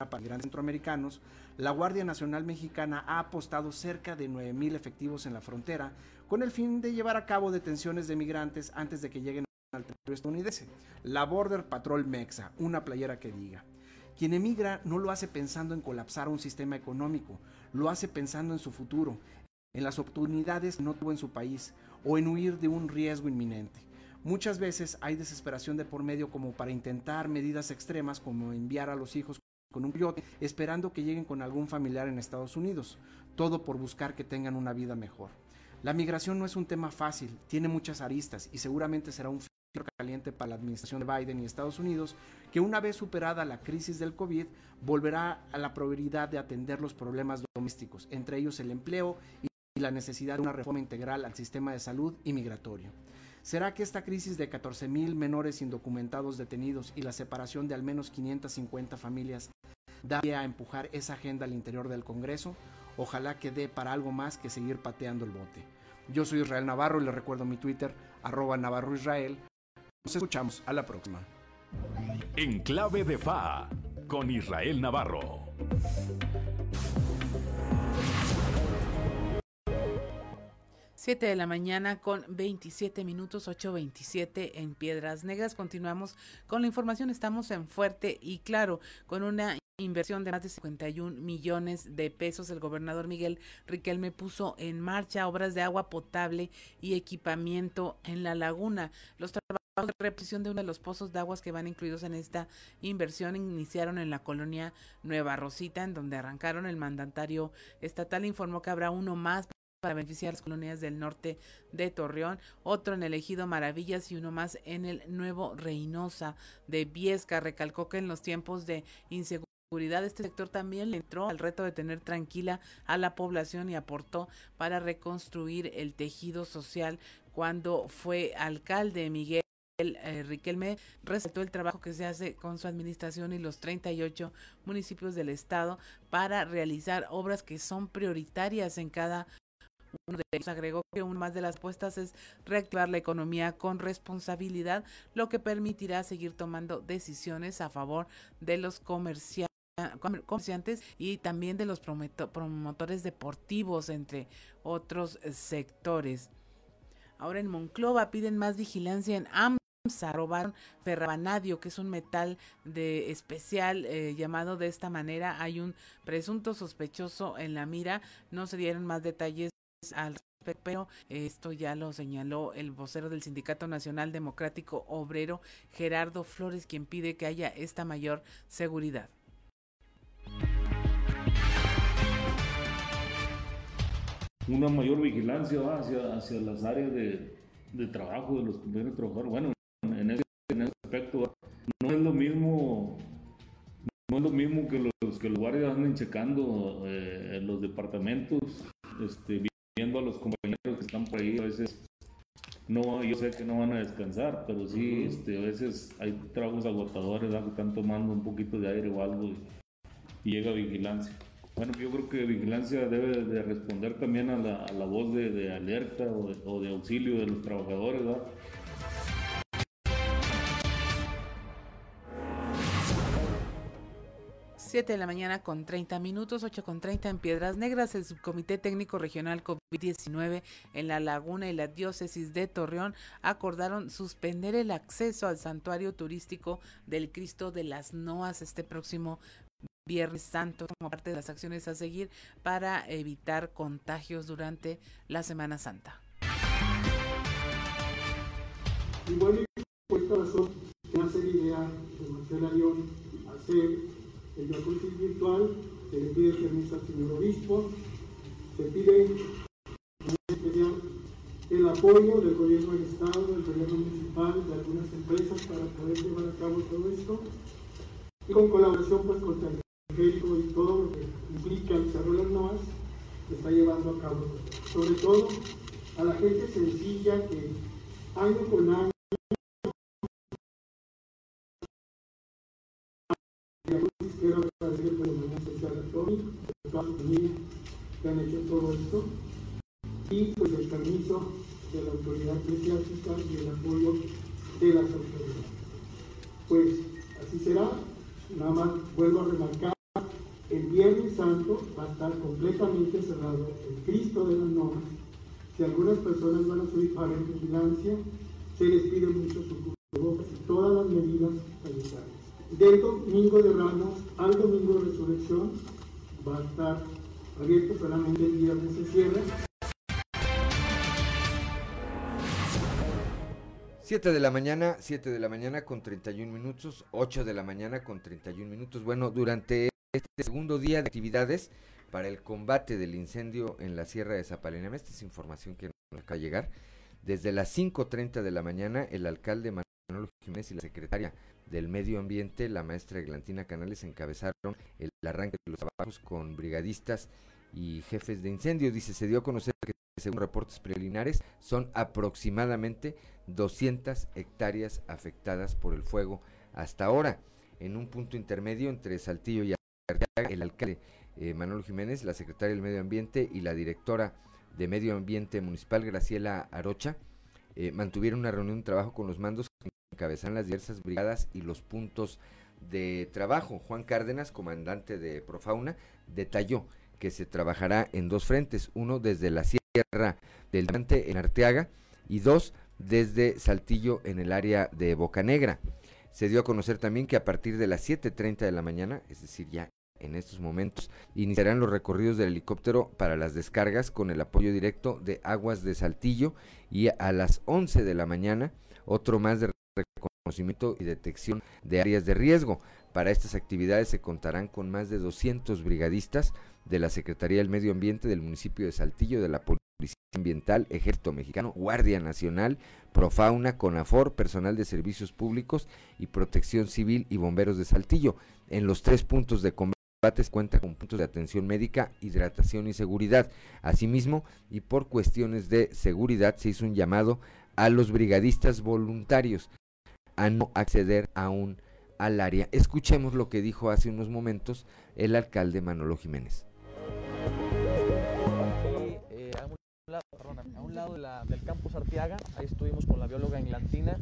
Speaker 29: para migrantes centroamericanos, la Guardia Nacional Mexicana ha apostado cerca de 9.000 efectivos en la frontera con el fin de llevar a cabo detenciones de migrantes antes de que lleguen al territorio estadounidense. La Border Patrol Mexa, una playera que diga. Quien emigra no lo hace pensando en colapsar un sistema económico, lo hace pensando en su futuro, en las oportunidades que no tuvo en su país o en huir de un riesgo inminente. Muchas veces hay desesperación de por medio como para intentar medidas extremas como enviar a los hijos con un coyote, esperando que lleguen con algún familiar en Estados Unidos, todo por buscar que tengan una vida mejor. La migración no es un tema fácil, tiene muchas aristas y seguramente será un caliente para la administración de Biden y Estados Unidos, que una vez superada la crisis del COVID, volverá a la prioridad de atender los problemas domésticos, entre ellos el empleo y la necesidad de una reforma integral al sistema de salud y migratorio. ¿Será que esta crisis de 14 mil menores indocumentados detenidos y la separación de al menos 550 familias da pie a empujar esa agenda al interior del Congreso? Ojalá que dé para algo más que seguir pateando el bote. Yo soy Israel Navarro y les recuerdo mi Twitter, arroba Navarro Israel. Nos escuchamos a la próxima.
Speaker 30: En clave de FA, con Israel Navarro.
Speaker 3: 7 de la mañana con 27 minutos, 8.27 en Piedras Negras. Continuamos con la información. Estamos en Fuerte y Claro, con una inversión de más de 51 millones de pesos. El gobernador Miguel Riquelme puso en marcha obras de agua potable y equipamiento en la laguna. Los trabajos de de uno de los pozos de aguas que van incluidos en esta inversión iniciaron en la colonia Nueva Rosita, en donde arrancaron. El mandatario estatal informó que habrá uno más para beneficiar las colonias del norte de Torreón, otro en el ejido Maravillas y uno más en el nuevo Reynosa de Viesca. Recalcó que en los tiempos de inseguridad este sector también le entró al reto de tener tranquila a la población y aportó para reconstruir el tejido social cuando fue alcalde Miguel eh, Riquelme resaltó el trabajo que se hace con su administración y los 38 municipios del estado para realizar obras que son prioritarias en cada uno de ellos agregó que una más de las puestas es reactivar la economía con responsabilidad, lo que permitirá seguir tomando decisiones a favor de los comerciantes y también de los promotores deportivos, entre otros sectores. Ahora en Monclova piden más vigilancia en AMSA, robaron ferrabanadio, que es un metal de especial eh, llamado de esta manera. Hay un presunto sospechoso en la mira. No se dieron más detalles al respecto, pero esto ya lo señaló el vocero del Sindicato Nacional Democrático Obrero, Gerardo Flores, quien pide que haya esta mayor seguridad.
Speaker 31: Una mayor vigilancia hacia, hacia las áreas de, trabajo de los compañeros trabajadores. Bueno, es lo mismo que los que los guardias anden checando eh, los departamentos este, viendo a los compañeros que están por ahí, a veces no, yo sé que no van a descansar, pero sí, este, a veces hay trabajos agotadores, que están tomando un poquito de aire o algo y, llega vigilancia. Bueno, yo creo que vigilancia debe de responder también a la, a la voz de, de alerta o de, o de, auxilio de los trabajadores, ¿verdad?
Speaker 3: 7 de la mañana con 30 minutos, 8 con 30 en Piedras Negras, el Subcomité Técnico Regional COVID-19 en la Laguna y la Diócesis de Torreón acordaron suspender el acceso al santuario turístico del Cristo de las Noas este próximo Viernes Santo como parte de las acciones a seguir para evitar contagios durante la Semana Santa.
Speaker 32: Y bueno, por esta razón, hace idea de Marcela León hacer el jacuzzi virtual, se le pide permiso al señor obispo, se pide en el apoyo del gobierno del Estado, del gobierno municipal, de algunas empresas para poder llevar a cabo todo esto, y con colaboración pues con Teleférico y todo lo que implica el Cerro las Noas, se está llevando a cabo. Sobre todo a la gente sencilla que año con año toda su familia que han hecho todo esto y pues el permiso de la autoridad eclesiástica y el apoyo de las autoridades. Pues así será, nada más vuelvo a remarcar, el Viernes Santo va a estar completamente cerrado el Cristo de las normas. Si algunas personas van a subir para en vigilancia, se les pide mucho su cubrebocas y todas las medidas sanitarias del domingo de Ramos al domingo de resurrección va a estar abierto solamente el viernes se cierra.
Speaker 1: 7 de la mañana, 7 de la mañana con 31 minutos, 8 de la mañana con 31 minutos. Bueno, durante este segundo día de actividades para el combate del incendio en la Sierra de Zapalinam, esta es información que nos acaba de llegar, desde las 5.30 de la mañana el alcalde Manuel Jiménez y la secretaria del Medio Ambiente, la maestra Eglantina Canales, encabezaron el arranque de los trabajos con brigadistas y jefes de incendio. Dice, se dio a conocer que según reportes preliminares son aproximadamente 200 hectáreas afectadas por el fuego hasta ahora. En un punto intermedio entre Saltillo y el alcalde eh, Manuel Jiménez, la secretaria del Medio Ambiente y la directora de Medio Ambiente Municipal, Graciela Arocha, eh, mantuvieron una reunión de trabajo con los mandos encabezan las diversas brigadas y los puntos de trabajo. Juan Cárdenas, comandante de Profauna, detalló que se trabajará en dos frentes, uno desde la Sierra del Diamante en Arteaga y dos desde Saltillo en el área de Bocanegra. Se dio a conocer también que a partir de las 7.30 de la mañana, es decir, ya en estos momentos, iniciarán los recorridos del helicóptero para las descargas con el apoyo directo de Aguas de Saltillo y a las 11 de la mañana otro más de reconocimiento y detección de áreas de riesgo. Para estas actividades se contarán con más de 200 brigadistas de la Secretaría del Medio Ambiente del municipio de Saltillo, de la Policía Ambiental, Ejército Mexicano, Guardia Nacional, Profauna, CONAFOR, personal de servicios públicos y protección civil y bomberos de Saltillo. En los tres puntos de combate cuenta con puntos de atención médica, hidratación y seguridad. Asimismo, y por cuestiones de seguridad, se hizo un llamado a los brigadistas voluntarios a no acceder aún al área. Escuchemos lo que dijo hace unos momentos el alcalde Manolo Jiménez.
Speaker 20: Eh, a, un lado, del campus Arteaga, ahí estuvimos con la bióloga englantina,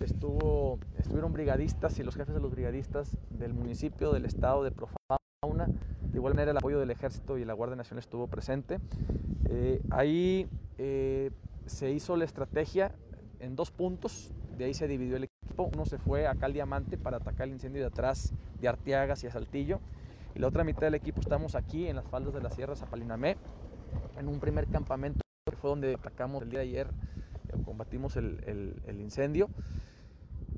Speaker 20: estuvo, estuvieron brigadistas y los jefes de los brigadistas del municipio, del estado de Profauna, de igual manera el apoyo del ejército y la Guardia Nacional estuvo presente. Eh, ahí eh, se hizo la estrategia en dos puntos, de ahí se dividió el uno se fue acá al Diamante para atacar el incendio de atrás de Arteaga hacia Saltillo, y la otra mitad del equipo estamos aquí en las faldas de la Sierra Zapalinamé, en un primer campamento que fue donde atacamos el día de ayer, eh, combatimos el, incendio,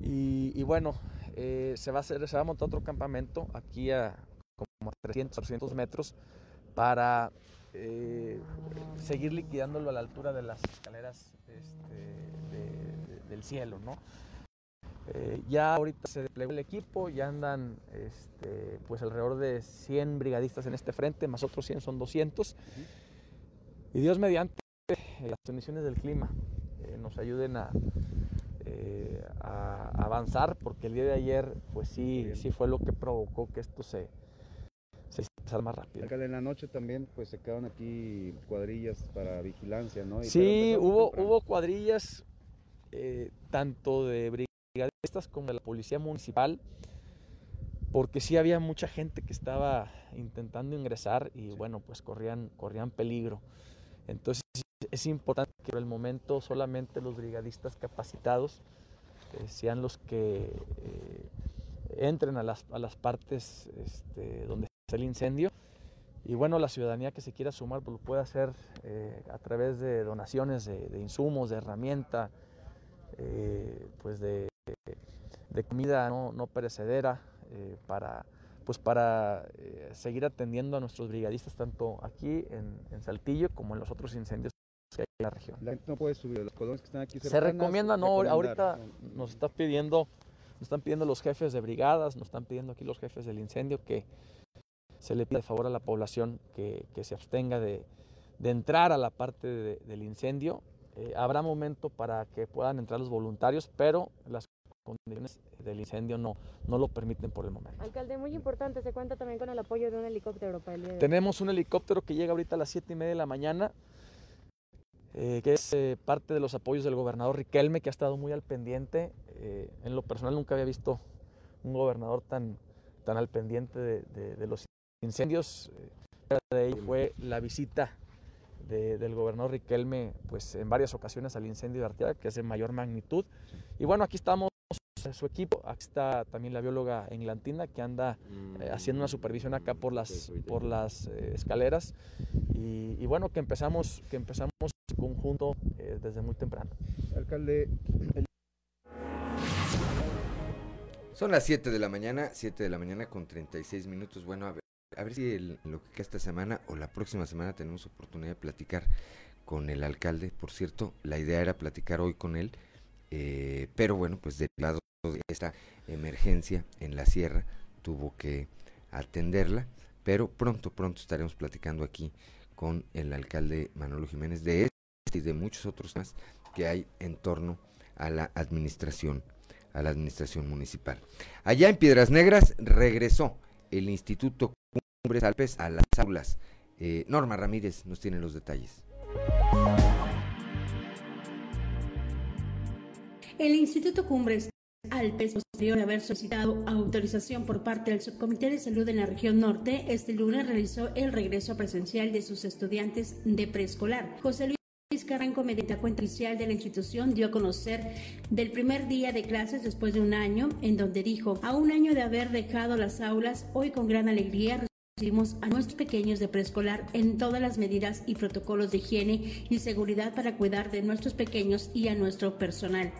Speaker 20: y, bueno, eh, se, va a montar otro campamento aquí a como a 300, 300 metros para eh, seguir liquidándolo a la altura de las escaleras este, de, de, del cielo, ¿no? Eh, ya ahorita se desplegó el equipo, ya andan este, pues alrededor de 100 brigadistas en este frente, más otros 100 son 200. Y Dios mediante eh, las condiciones del clima eh, nos ayuden a, a, avanzar, porque el día de ayer pues sí, sí fue lo que provocó que esto se, se pasar más rápido.
Speaker 33: Acá en la noche también pues se quedaron aquí cuadrillas para vigilancia, ¿no? Y
Speaker 20: sí, hubo, hubo cuadrillas tanto de brigadistas como de la policía municipal, porque sí había mucha gente que estaba intentando ingresar y bueno, pues corrían, corrían peligro. Entonces es importante que por el momento solamente los brigadistas capacitados eh, sean los que eh, entren a las, a las partes este, donde está el incendio. Y bueno, la ciudadanía que se quiera sumar pues, lo puede hacer eh, a través de donaciones de, de insumos, de herramienta, eh, pues de, de, comida no, no perecedera eh, para, pues para seguir atendiendo a nuestros brigadistas tanto aquí en, en, Saltillo como en los otros incendios que hay en la región.
Speaker 33: La gente no puede subir, los colones que están aquí
Speaker 20: Se recomienda, no, ahorita nos está pidiendo nos están pidiendo los jefes de brigadas, nos están pidiendo aquí los jefes del incendio que se le pida de favor a la población que, que se abstenga de, de, entrar a la parte de, del incendio. Eh, habrá momento para que puedan entrar los voluntarios, pero las condiciones del incendio no, no lo permiten por el momento.
Speaker 34: Alcalde, muy importante, se cuenta también con el apoyo de un helicóptero para el día de
Speaker 20: Tenemos un helicóptero que llega ahorita a las 7 y media de la mañana, eh, que es eh, parte de los apoyos del gobernador Riquelme, que ha estado muy al pendiente. Eh, en lo personal nunca había visto un gobernador tan, tan al pendiente de, de, de los incendios. de ahí fue la visita de, del gobernador Riquelme pues, en varias ocasiones al incendio de Arteaga, que es de mayor magnitud. Y bueno, aquí estamos su equipo. Aquí está también la bióloga englantina que anda eh, haciendo una supervisión acá por las, por las eh, escaleras. Y, y, bueno, que empezamos, que empezamos conjunto eh, desde muy temprano.
Speaker 33: Alcalde, el
Speaker 1: Son las 7 de la mañana, 7 de la mañana con 36 minutos. Bueno, a ver, a ver si el- lo que queda esta semana o la próxima semana tenemos oportunidad de platicar con el alcalde. Por cierto, la idea era platicar hoy con él, eh, pero bueno, pues derivado de esta emergencia en la sierra, tuvo que atenderla. Pero pronto, pronto estaremos platicando aquí con el alcalde Manolo Jiménez de este y de muchos otros más que hay en torno a la administración, a la administración municipal. Allá en Piedras Negras regresó el Instituto Cumbres Alpes a las aulas. Eh, Norma Ramírez nos tiene los detalles.
Speaker 9: El Instituto Cumbres Alpes, posterior a haber solicitado autorización por parte del Subcomité de Salud en la región norte, este lunes realizó el regreso presencial de sus estudiantes de preescolar. José Luis Carranco, mediante cuenta oficial de la institución, dio a conocer del primer día de clases después de un año, en donde dijo, a un año de haber dejado las aulas, hoy con gran alegría Recibimos a nuestros pequeños de preescolar en todas las medidas y protocolos de higiene y seguridad para cuidar de nuestros pequeños y a nuestro personal.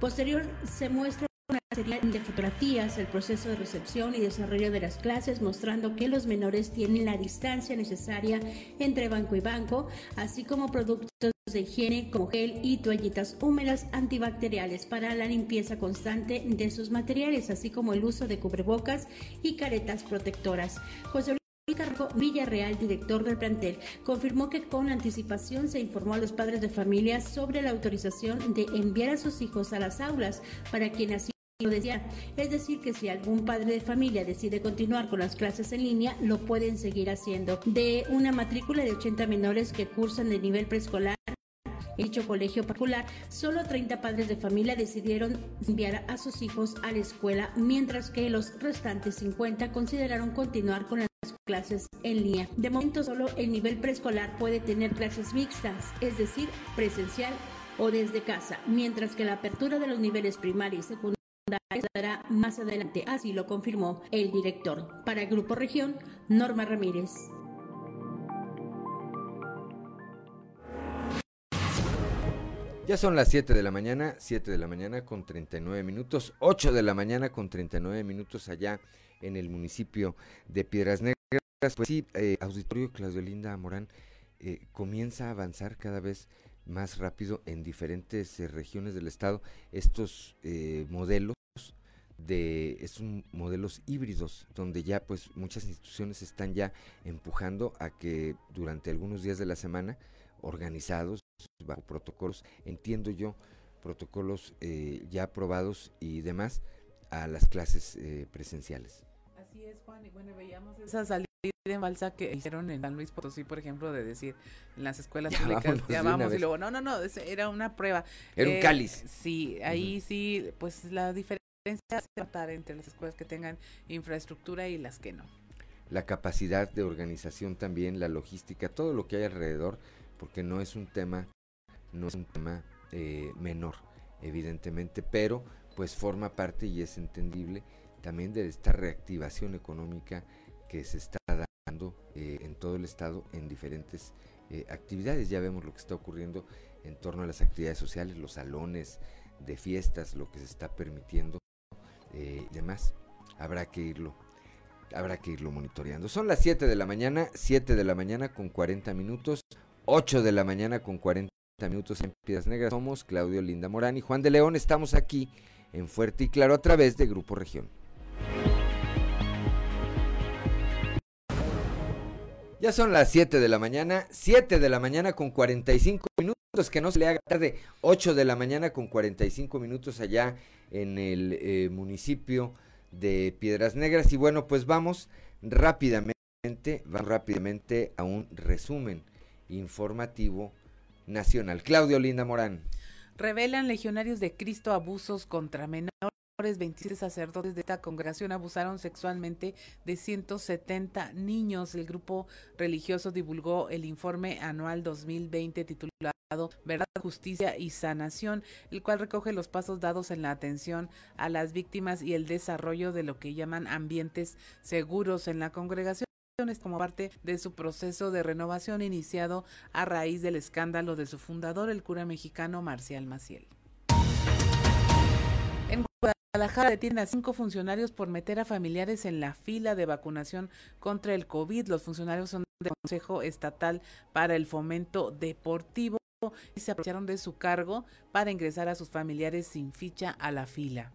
Speaker 9: Posterior se muestra serie de fotografías, el proceso de recepción y desarrollo de las clases, mostrando que los menores tienen la distancia necesaria entre banco y banco, así como productos de higiene como gel y toallitas húmedas antibacteriales para la limpieza constante de sus materiales, así como el uso de cubrebocas y caretas protectoras. José Villarreal, director del plantel, confirmó que con anticipación se informó a los padres de familia sobre la autorización de enviar a sus hijos a las aulas para quien así lo desea. Es decir, que si algún padre de familia decide continuar con las clases en línea, lo pueden seguir haciendo. De una matrícula de 80 menores que cursan de nivel preescolar, dicho colegio particular, solo 30 padres de familia decidieron enviar a sus hijos a la escuela, mientras que los restantes 50 consideraron continuar con las clases en línea. De momento, solo el nivel preescolar puede tener clases mixtas, es decir, presencial o desde casa, mientras que la apertura de los niveles primaria y secundaria se dará más adelante, así lo confirmó el director. Para el Grupo Región, Norma Ramírez.
Speaker 1: Ya son las 7 de la mañana, 7 de la mañana con 39 minutos, 8 de la mañana con 39 minutos allá en el municipio de Piedras Negras. Pues sí, eh, Auditorio Claudio Linda Morán eh, comienza a avanzar cada vez más rápido en diferentes eh, regiones del estado estos eh, modelos de estos modelos híbridos donde ya pues muchas instituciones están ya empujando a que durante algunos días de la semana organizados bajo protocolos, entiendo yo, protocolos eh, ya aprobados y demás a las clases eh, presenciales.
Speaker 3: Así es, Juan, y bueno, veíamos esa salida en balsa que hicieron en San Luis Potosí, por ejemplo, de decir en las escuelas
Speaker 1: Ya
Speaker 3: públicas,
Speaker 1: vámonos
Speaker 3: ya
Speaker 1: de
Speaker 3: vamos, y luego, no, no, no, era una prueba.
Speaker 1: Era un
Speaker 3: Eh,
Speaker 1: cáliz.
Speaker 3: Sí, ahí sí, pues la diferencia es tratar entre las escuelas que tengan infraestructura y las que no.
Speaker 1: La capacidad de organización también, la logística, todo lo que hay alrededor, porque no es un tema, no es un tema eh, menor, evidentemente, pero pues forma parte y es entendible también de esta reactivación económica que se está eh, en todo el estado en diferentes eh, actividades. Ya vemos lo que está ocurriendo en torno a las actividades sociales, los salones de fiestas, lo que se está permitiendo eh, y demás. Habrá que irlo, habrá que irlo monitoreando. Son las 7 de la mañana, 7 de la mañana con 40 minutos, 8 de la mañana con 40 minutos en Piedras Negras. Somos Claudio Linda Morán y Juan de León. Estamos aquí en Fuerte y Claro a través de Grupo Región. Ya son las 7 de la mañana, 7 de la mañana con 45 minutos, que no se le haga tarde, 8 de la mañana con 45 minutos allá en el eh, municipio de Piedras Negras. Y bueno, pues vamos rápidamente, vamos rápidamente a un resumen informativo nacional. Claudio Linda Morán.
Speaker 3: Revelan legionarios de Cristo abusos contra menores. 27 sacerdotes de esta congregación abusaron sexualmente de 170 niños. El grupo religioso divulgó el informe anual 2020 titulado Verdad, Justicia y Sanación, el cual recoge los pasos dados en la atención a las víctimas y el desarrollo de lo que llaman ambientes seguros en la congregación como parte de su proceso de renovación iniciado a raíz del escándalo de su fundador, el cura mexicano Marcial Maciel. Guadalajara detienen a cinco funcionarios por meter a familiares en la fila de vacunación contra el COVID. Los funcionarios son del Consejo Estatal para el Fomento Deportivo y se aprovecharon de su cargo para ingresar a sus familiares sin ficha a la fila.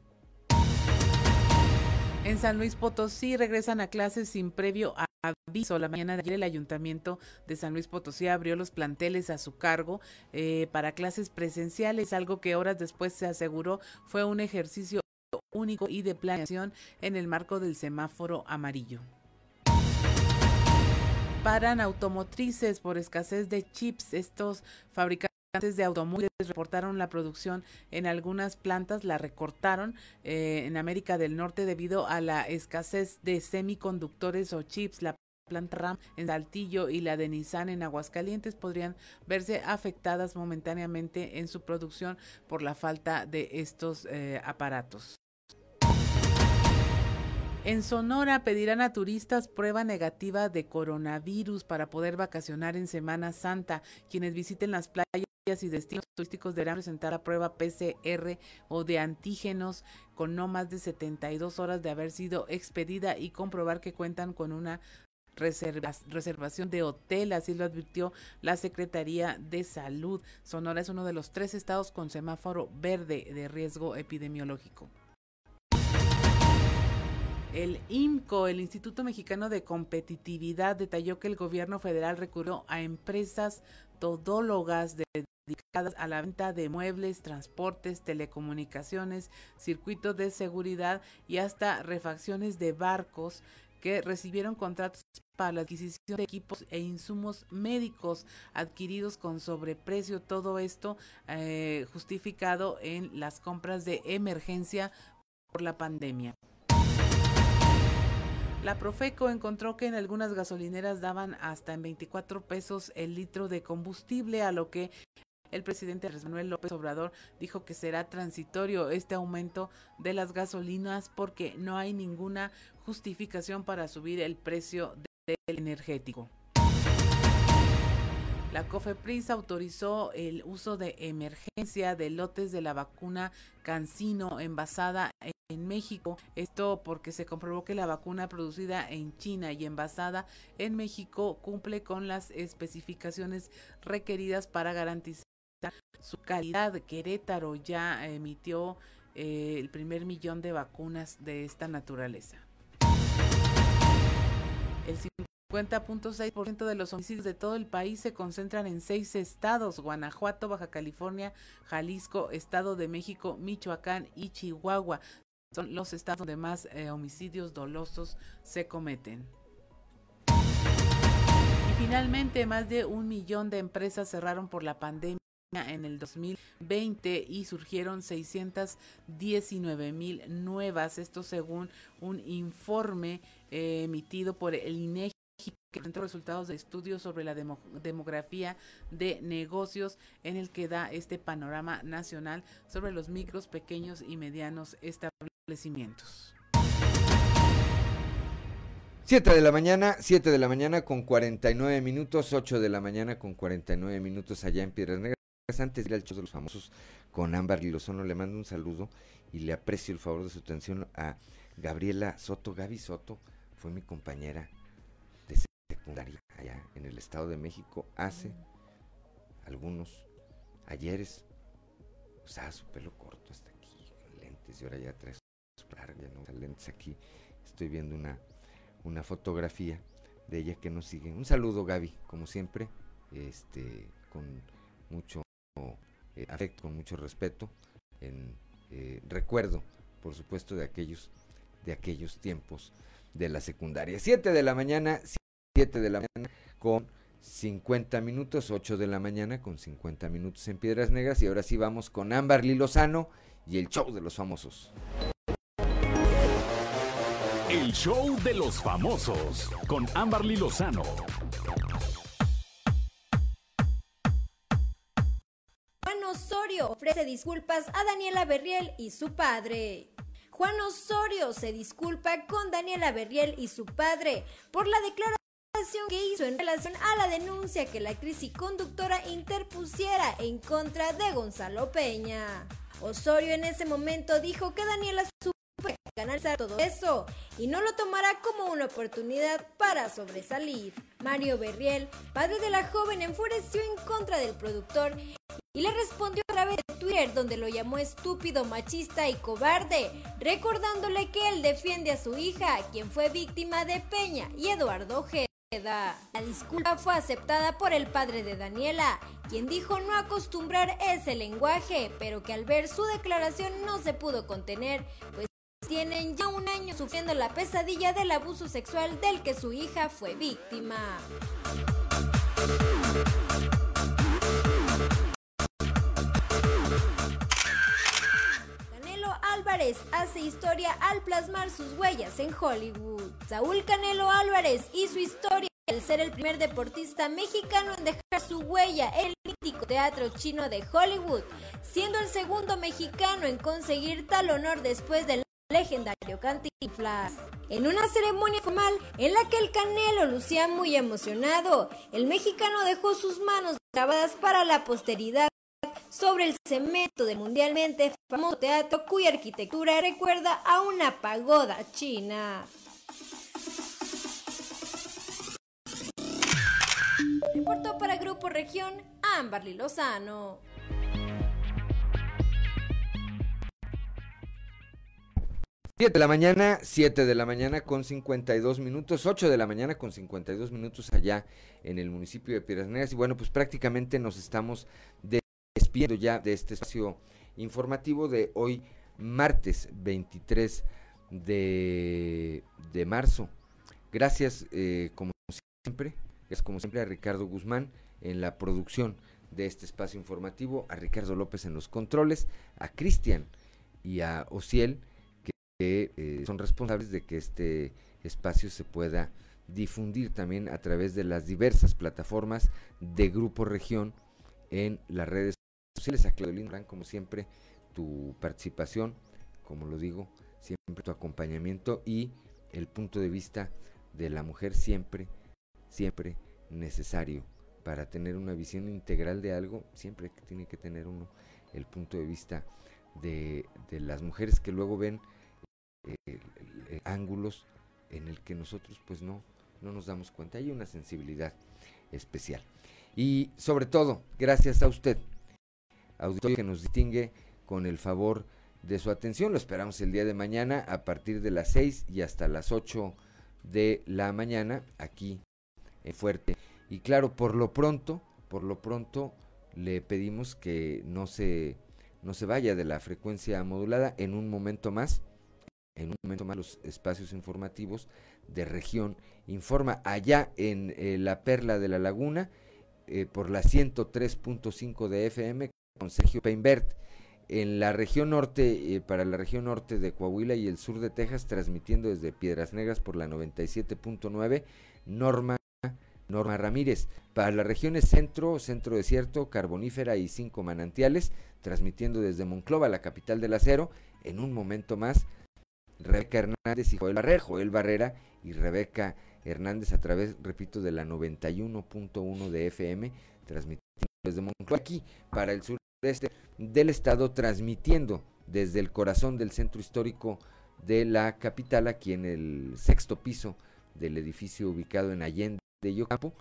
Speaker 3: En San Luis Potosí regresan a clases sin previo aviso. La mañana de ayer el ayuntamiento de San Luis Potosí abrió los planteles a su cargo eh, para clases presenciales, algo que horas después se aseguró fue un ejercicio único y de planeación en el marco del semáforo amarillo. Paran automotrices por escasez de chips. Estos fabricantes de automóviles reportaron la producción en algunas plantas, la recortaron eh, en América del Norte debido a la escasez de semiconductores o chips. La planta RAM en Saltillo y la de Nissan en Aguascalientes podrían verse afectadas momentáneamente en su producción por la falta de estos eh, aparatos. En Sonora pedirán a turistas prueba negativa de coronavirus para poder vacacionar en Semana Santa. Quienes visiten las playas y destinos turísticos deberán presentar la prueba PCR o de antígenos con no más de 72 horas de haber sido expedida y comprobar que cuentan con una reservación de hotel, así lo advirtió la Secretaría de Salud. Sonora es uno de los tres estados con semáforo verde de riesgo epidemiológico. El IMCO, el Instituto Mexicano de Competitividad, detalló que el gobierno federal recurrió a empresas todólogas dedicadas a la venta de muebles, transportes, telecomunicaciones, circuitos de seguridad y hasta refacciones de barcos que recibieron contratos para la adquisición de equipos e insumos médicos adquiridos con sobreprecio. Todo esto eh, justificado en las compras de emergencia por la pandemia. La Profeco encontró que en algunas gasolineras daban hasta en 24 pesos el litro de combustible, a lo que el presidente Manuel López Obrador dijo que será transitorio este aumento de las gasolinas porque no hay ninguna justificación para subir el precio del energético. La COFEPRIS autorizó el uso de emergencia de lotes de la vacuna Cancino envasada en México. Esto porque se comprobó que la vacuna producida en China y envasada en México cumple con las especificaciones requeridas para garantizar su calidad. Querétaro ya emitió eh, el primer millón de vacunas de esta naturaleza. El 50.6% de los homicidios de todo el país se concentran en seis estados, Guanajuato, Baja California, Jalisco, Estado de México, Michoacán y Chihuahua. Son los estados donde más eh, homicidios dolosos se cometen. Y finalmente, más de un millón de empresas cerraron por la pandemia en el 2020 y surgieron 619 mil nuevas, esto según un informe eh, emitido por el INEGI que presentó resultados de estudios sobre la demografía de negocios en el que da este panorama nacional sobre los micros, pequeños y medianos establecimientos.
Speaker 1: 7 de la mañana, 7 de la mañana con 49 minutos, 8 de la mañana con 49 minutos allá en Piedras Negras. Antes de ir al show de los famosos con Ámbar Lozano, le mando un saludo y le aprecio el favor de su atención a Gabriela Soto. Gaby Soto fue mi compañera allá en el Estado de México hace algunos ayeres usaba su pelo corto hasta aquí, con lentes y ahora ya trae su larga, ¿no? lentes aquí. Estoy viendo una, una fotografía de ella que nos sigue. Un saludo Gaby, como siempre, este, con mucho eh, afecto, con mucho respeto, en eh, recuerdo, por supuesto, de aquellos, de aquellos tiempos de la secundaria. 7 de la mañana, 7 de la mañana con 50 minutos, 8 de la mañana con 50 minutos en Piedras Negras. Y ahora sí vamos con Ámbar Lozano y el show de los famosos.
Speaker 30: El show de los famosos con Ámbar Lozano.
Speaker 35: Ofrece disculpas a Daniela Berriel y su padre. Juan Osorio se disculpa con Daniela Berriel y su padre por la declaración que hizo en relación a la denuncia que la actriz y conductora interpusiera en contra de Gonzalo Peña. Osorio en ese momento dijo que Daniela supo ganar todo eso y no lo tomará como una oportunidad para sobresalir. Mario Berriel, padre de la joven, enfureció en contra del productor y le respondió a través de Twitter donde lo llamó estúpido, machista y cobarde, recordándole que él defiende a su hija, quien fue víctima de Peña y Eduardo Ojeda. La disculpa fue aceptada por el padre de Daniela, quien dijo no acostumbrar ese lenguaje, pero que al ver su declaración no se pudo contener, pues tienen ya un año sufriendo la pesadilla del abuso sexual del que su hija fue víctima. Canelo Álvarez hace historia al plasmar sus huellas en Hollywood. Saúl Canelo Álvarez y su historia al ser el primer deportista mexicano en dejar su huella en el mítico teatro chino de Hollywood, siendo el segundo mexicano en conseguir tal honor después del legendario Cantinflas. En una ceremonia formal en la que el Canelo lucía muy emocionado, el mexicano dejó sus manos grabadas para la posteridad sobre el cemento del mundialmente famoso teatro cuya arquitectura recuerda a una pagoda china. Reportó para Grupo Región Amberly Lozano.
Speaker 1: 7 de la mañana, 7 de la mañana con 52 minutos, 8 de la mañana con 52 minutos allá en el municipio de Piedras Negras. Y bueno, pues prácticamente nos estamos despidiendo ya de este espacio informativo de hoy, martes 23 de, de marzo. Gracias, eh, como siempre, es como siempre a Ricardo Guzmán en la producción de este espacio informativo, a Ricardo López en los controles, a Cristian y a Ociel que eh, son responsables de que este espacio se pueda difundir también a través de las diversas plataformas de Grupo Región en las redes sociales. A Claudio como siempre, tu participación, como lo digo, siempre tu acompañamiento y el punto de vista de la mujer siempre, siempre necesario para tener una visión integral de algo, siempre tiene que tener uno el punto de vista de, de las mujeres que luego ven eh, ángulos en el que nosotros pues no, no nos damos cuenta. Hay una sensibilidad especial. Y sobre todo, gracias a usted, auditorio que nos distingue con el favor de su atención. Lo esperamos el día de mañana a partir de las 6 y hasta las 8 de la mañana aquí en Fuerte. Y claro, por lo pronto, por lo pronto le pedimos que no se, no se vaya de la frecuencia modulada en un momento más en un momento más los espacios informativos de región. Informa allá en eh, la Perla de la Laguna eh, por la 103.5 de FM con Sergio Peinbert en la región norte eh, para la región norte de Coahuila y el sur de Texas transmitiendo desde Piedras Negras por la 97.9 Norma Norma Ramírez. Para las regiones centro, centro desierto, carbonífera y cinco manantiales transmitiendo desde Monclova, la capital del acero en un momento más Rebeca Hernández y Joel Barrera, Joel Barrera y Rebeca Hernández a través, repito, de la 91.1 de FM, transmitiendo desde Moncloa aquí para el sureste del estado, transmitiendo desde el corazón del centro histórico de la capital, aquí en el sexto piso del edificio ubicado en Allende de Yocampo.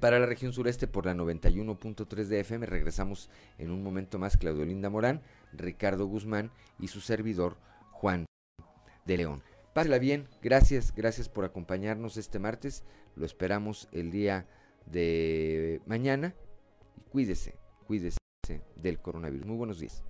Speaker 1: Para la región sureste por la 91.3 de FM regresamos en un momento más Claudio Linda Morán, Ricardo Guzmán y su servidor de León. Pásela bien, gracias, gracias por acompañarnos este martes. Lo esperamos el día de mañana. Cuídese, cuídese del coronavirus. Muy buenos días.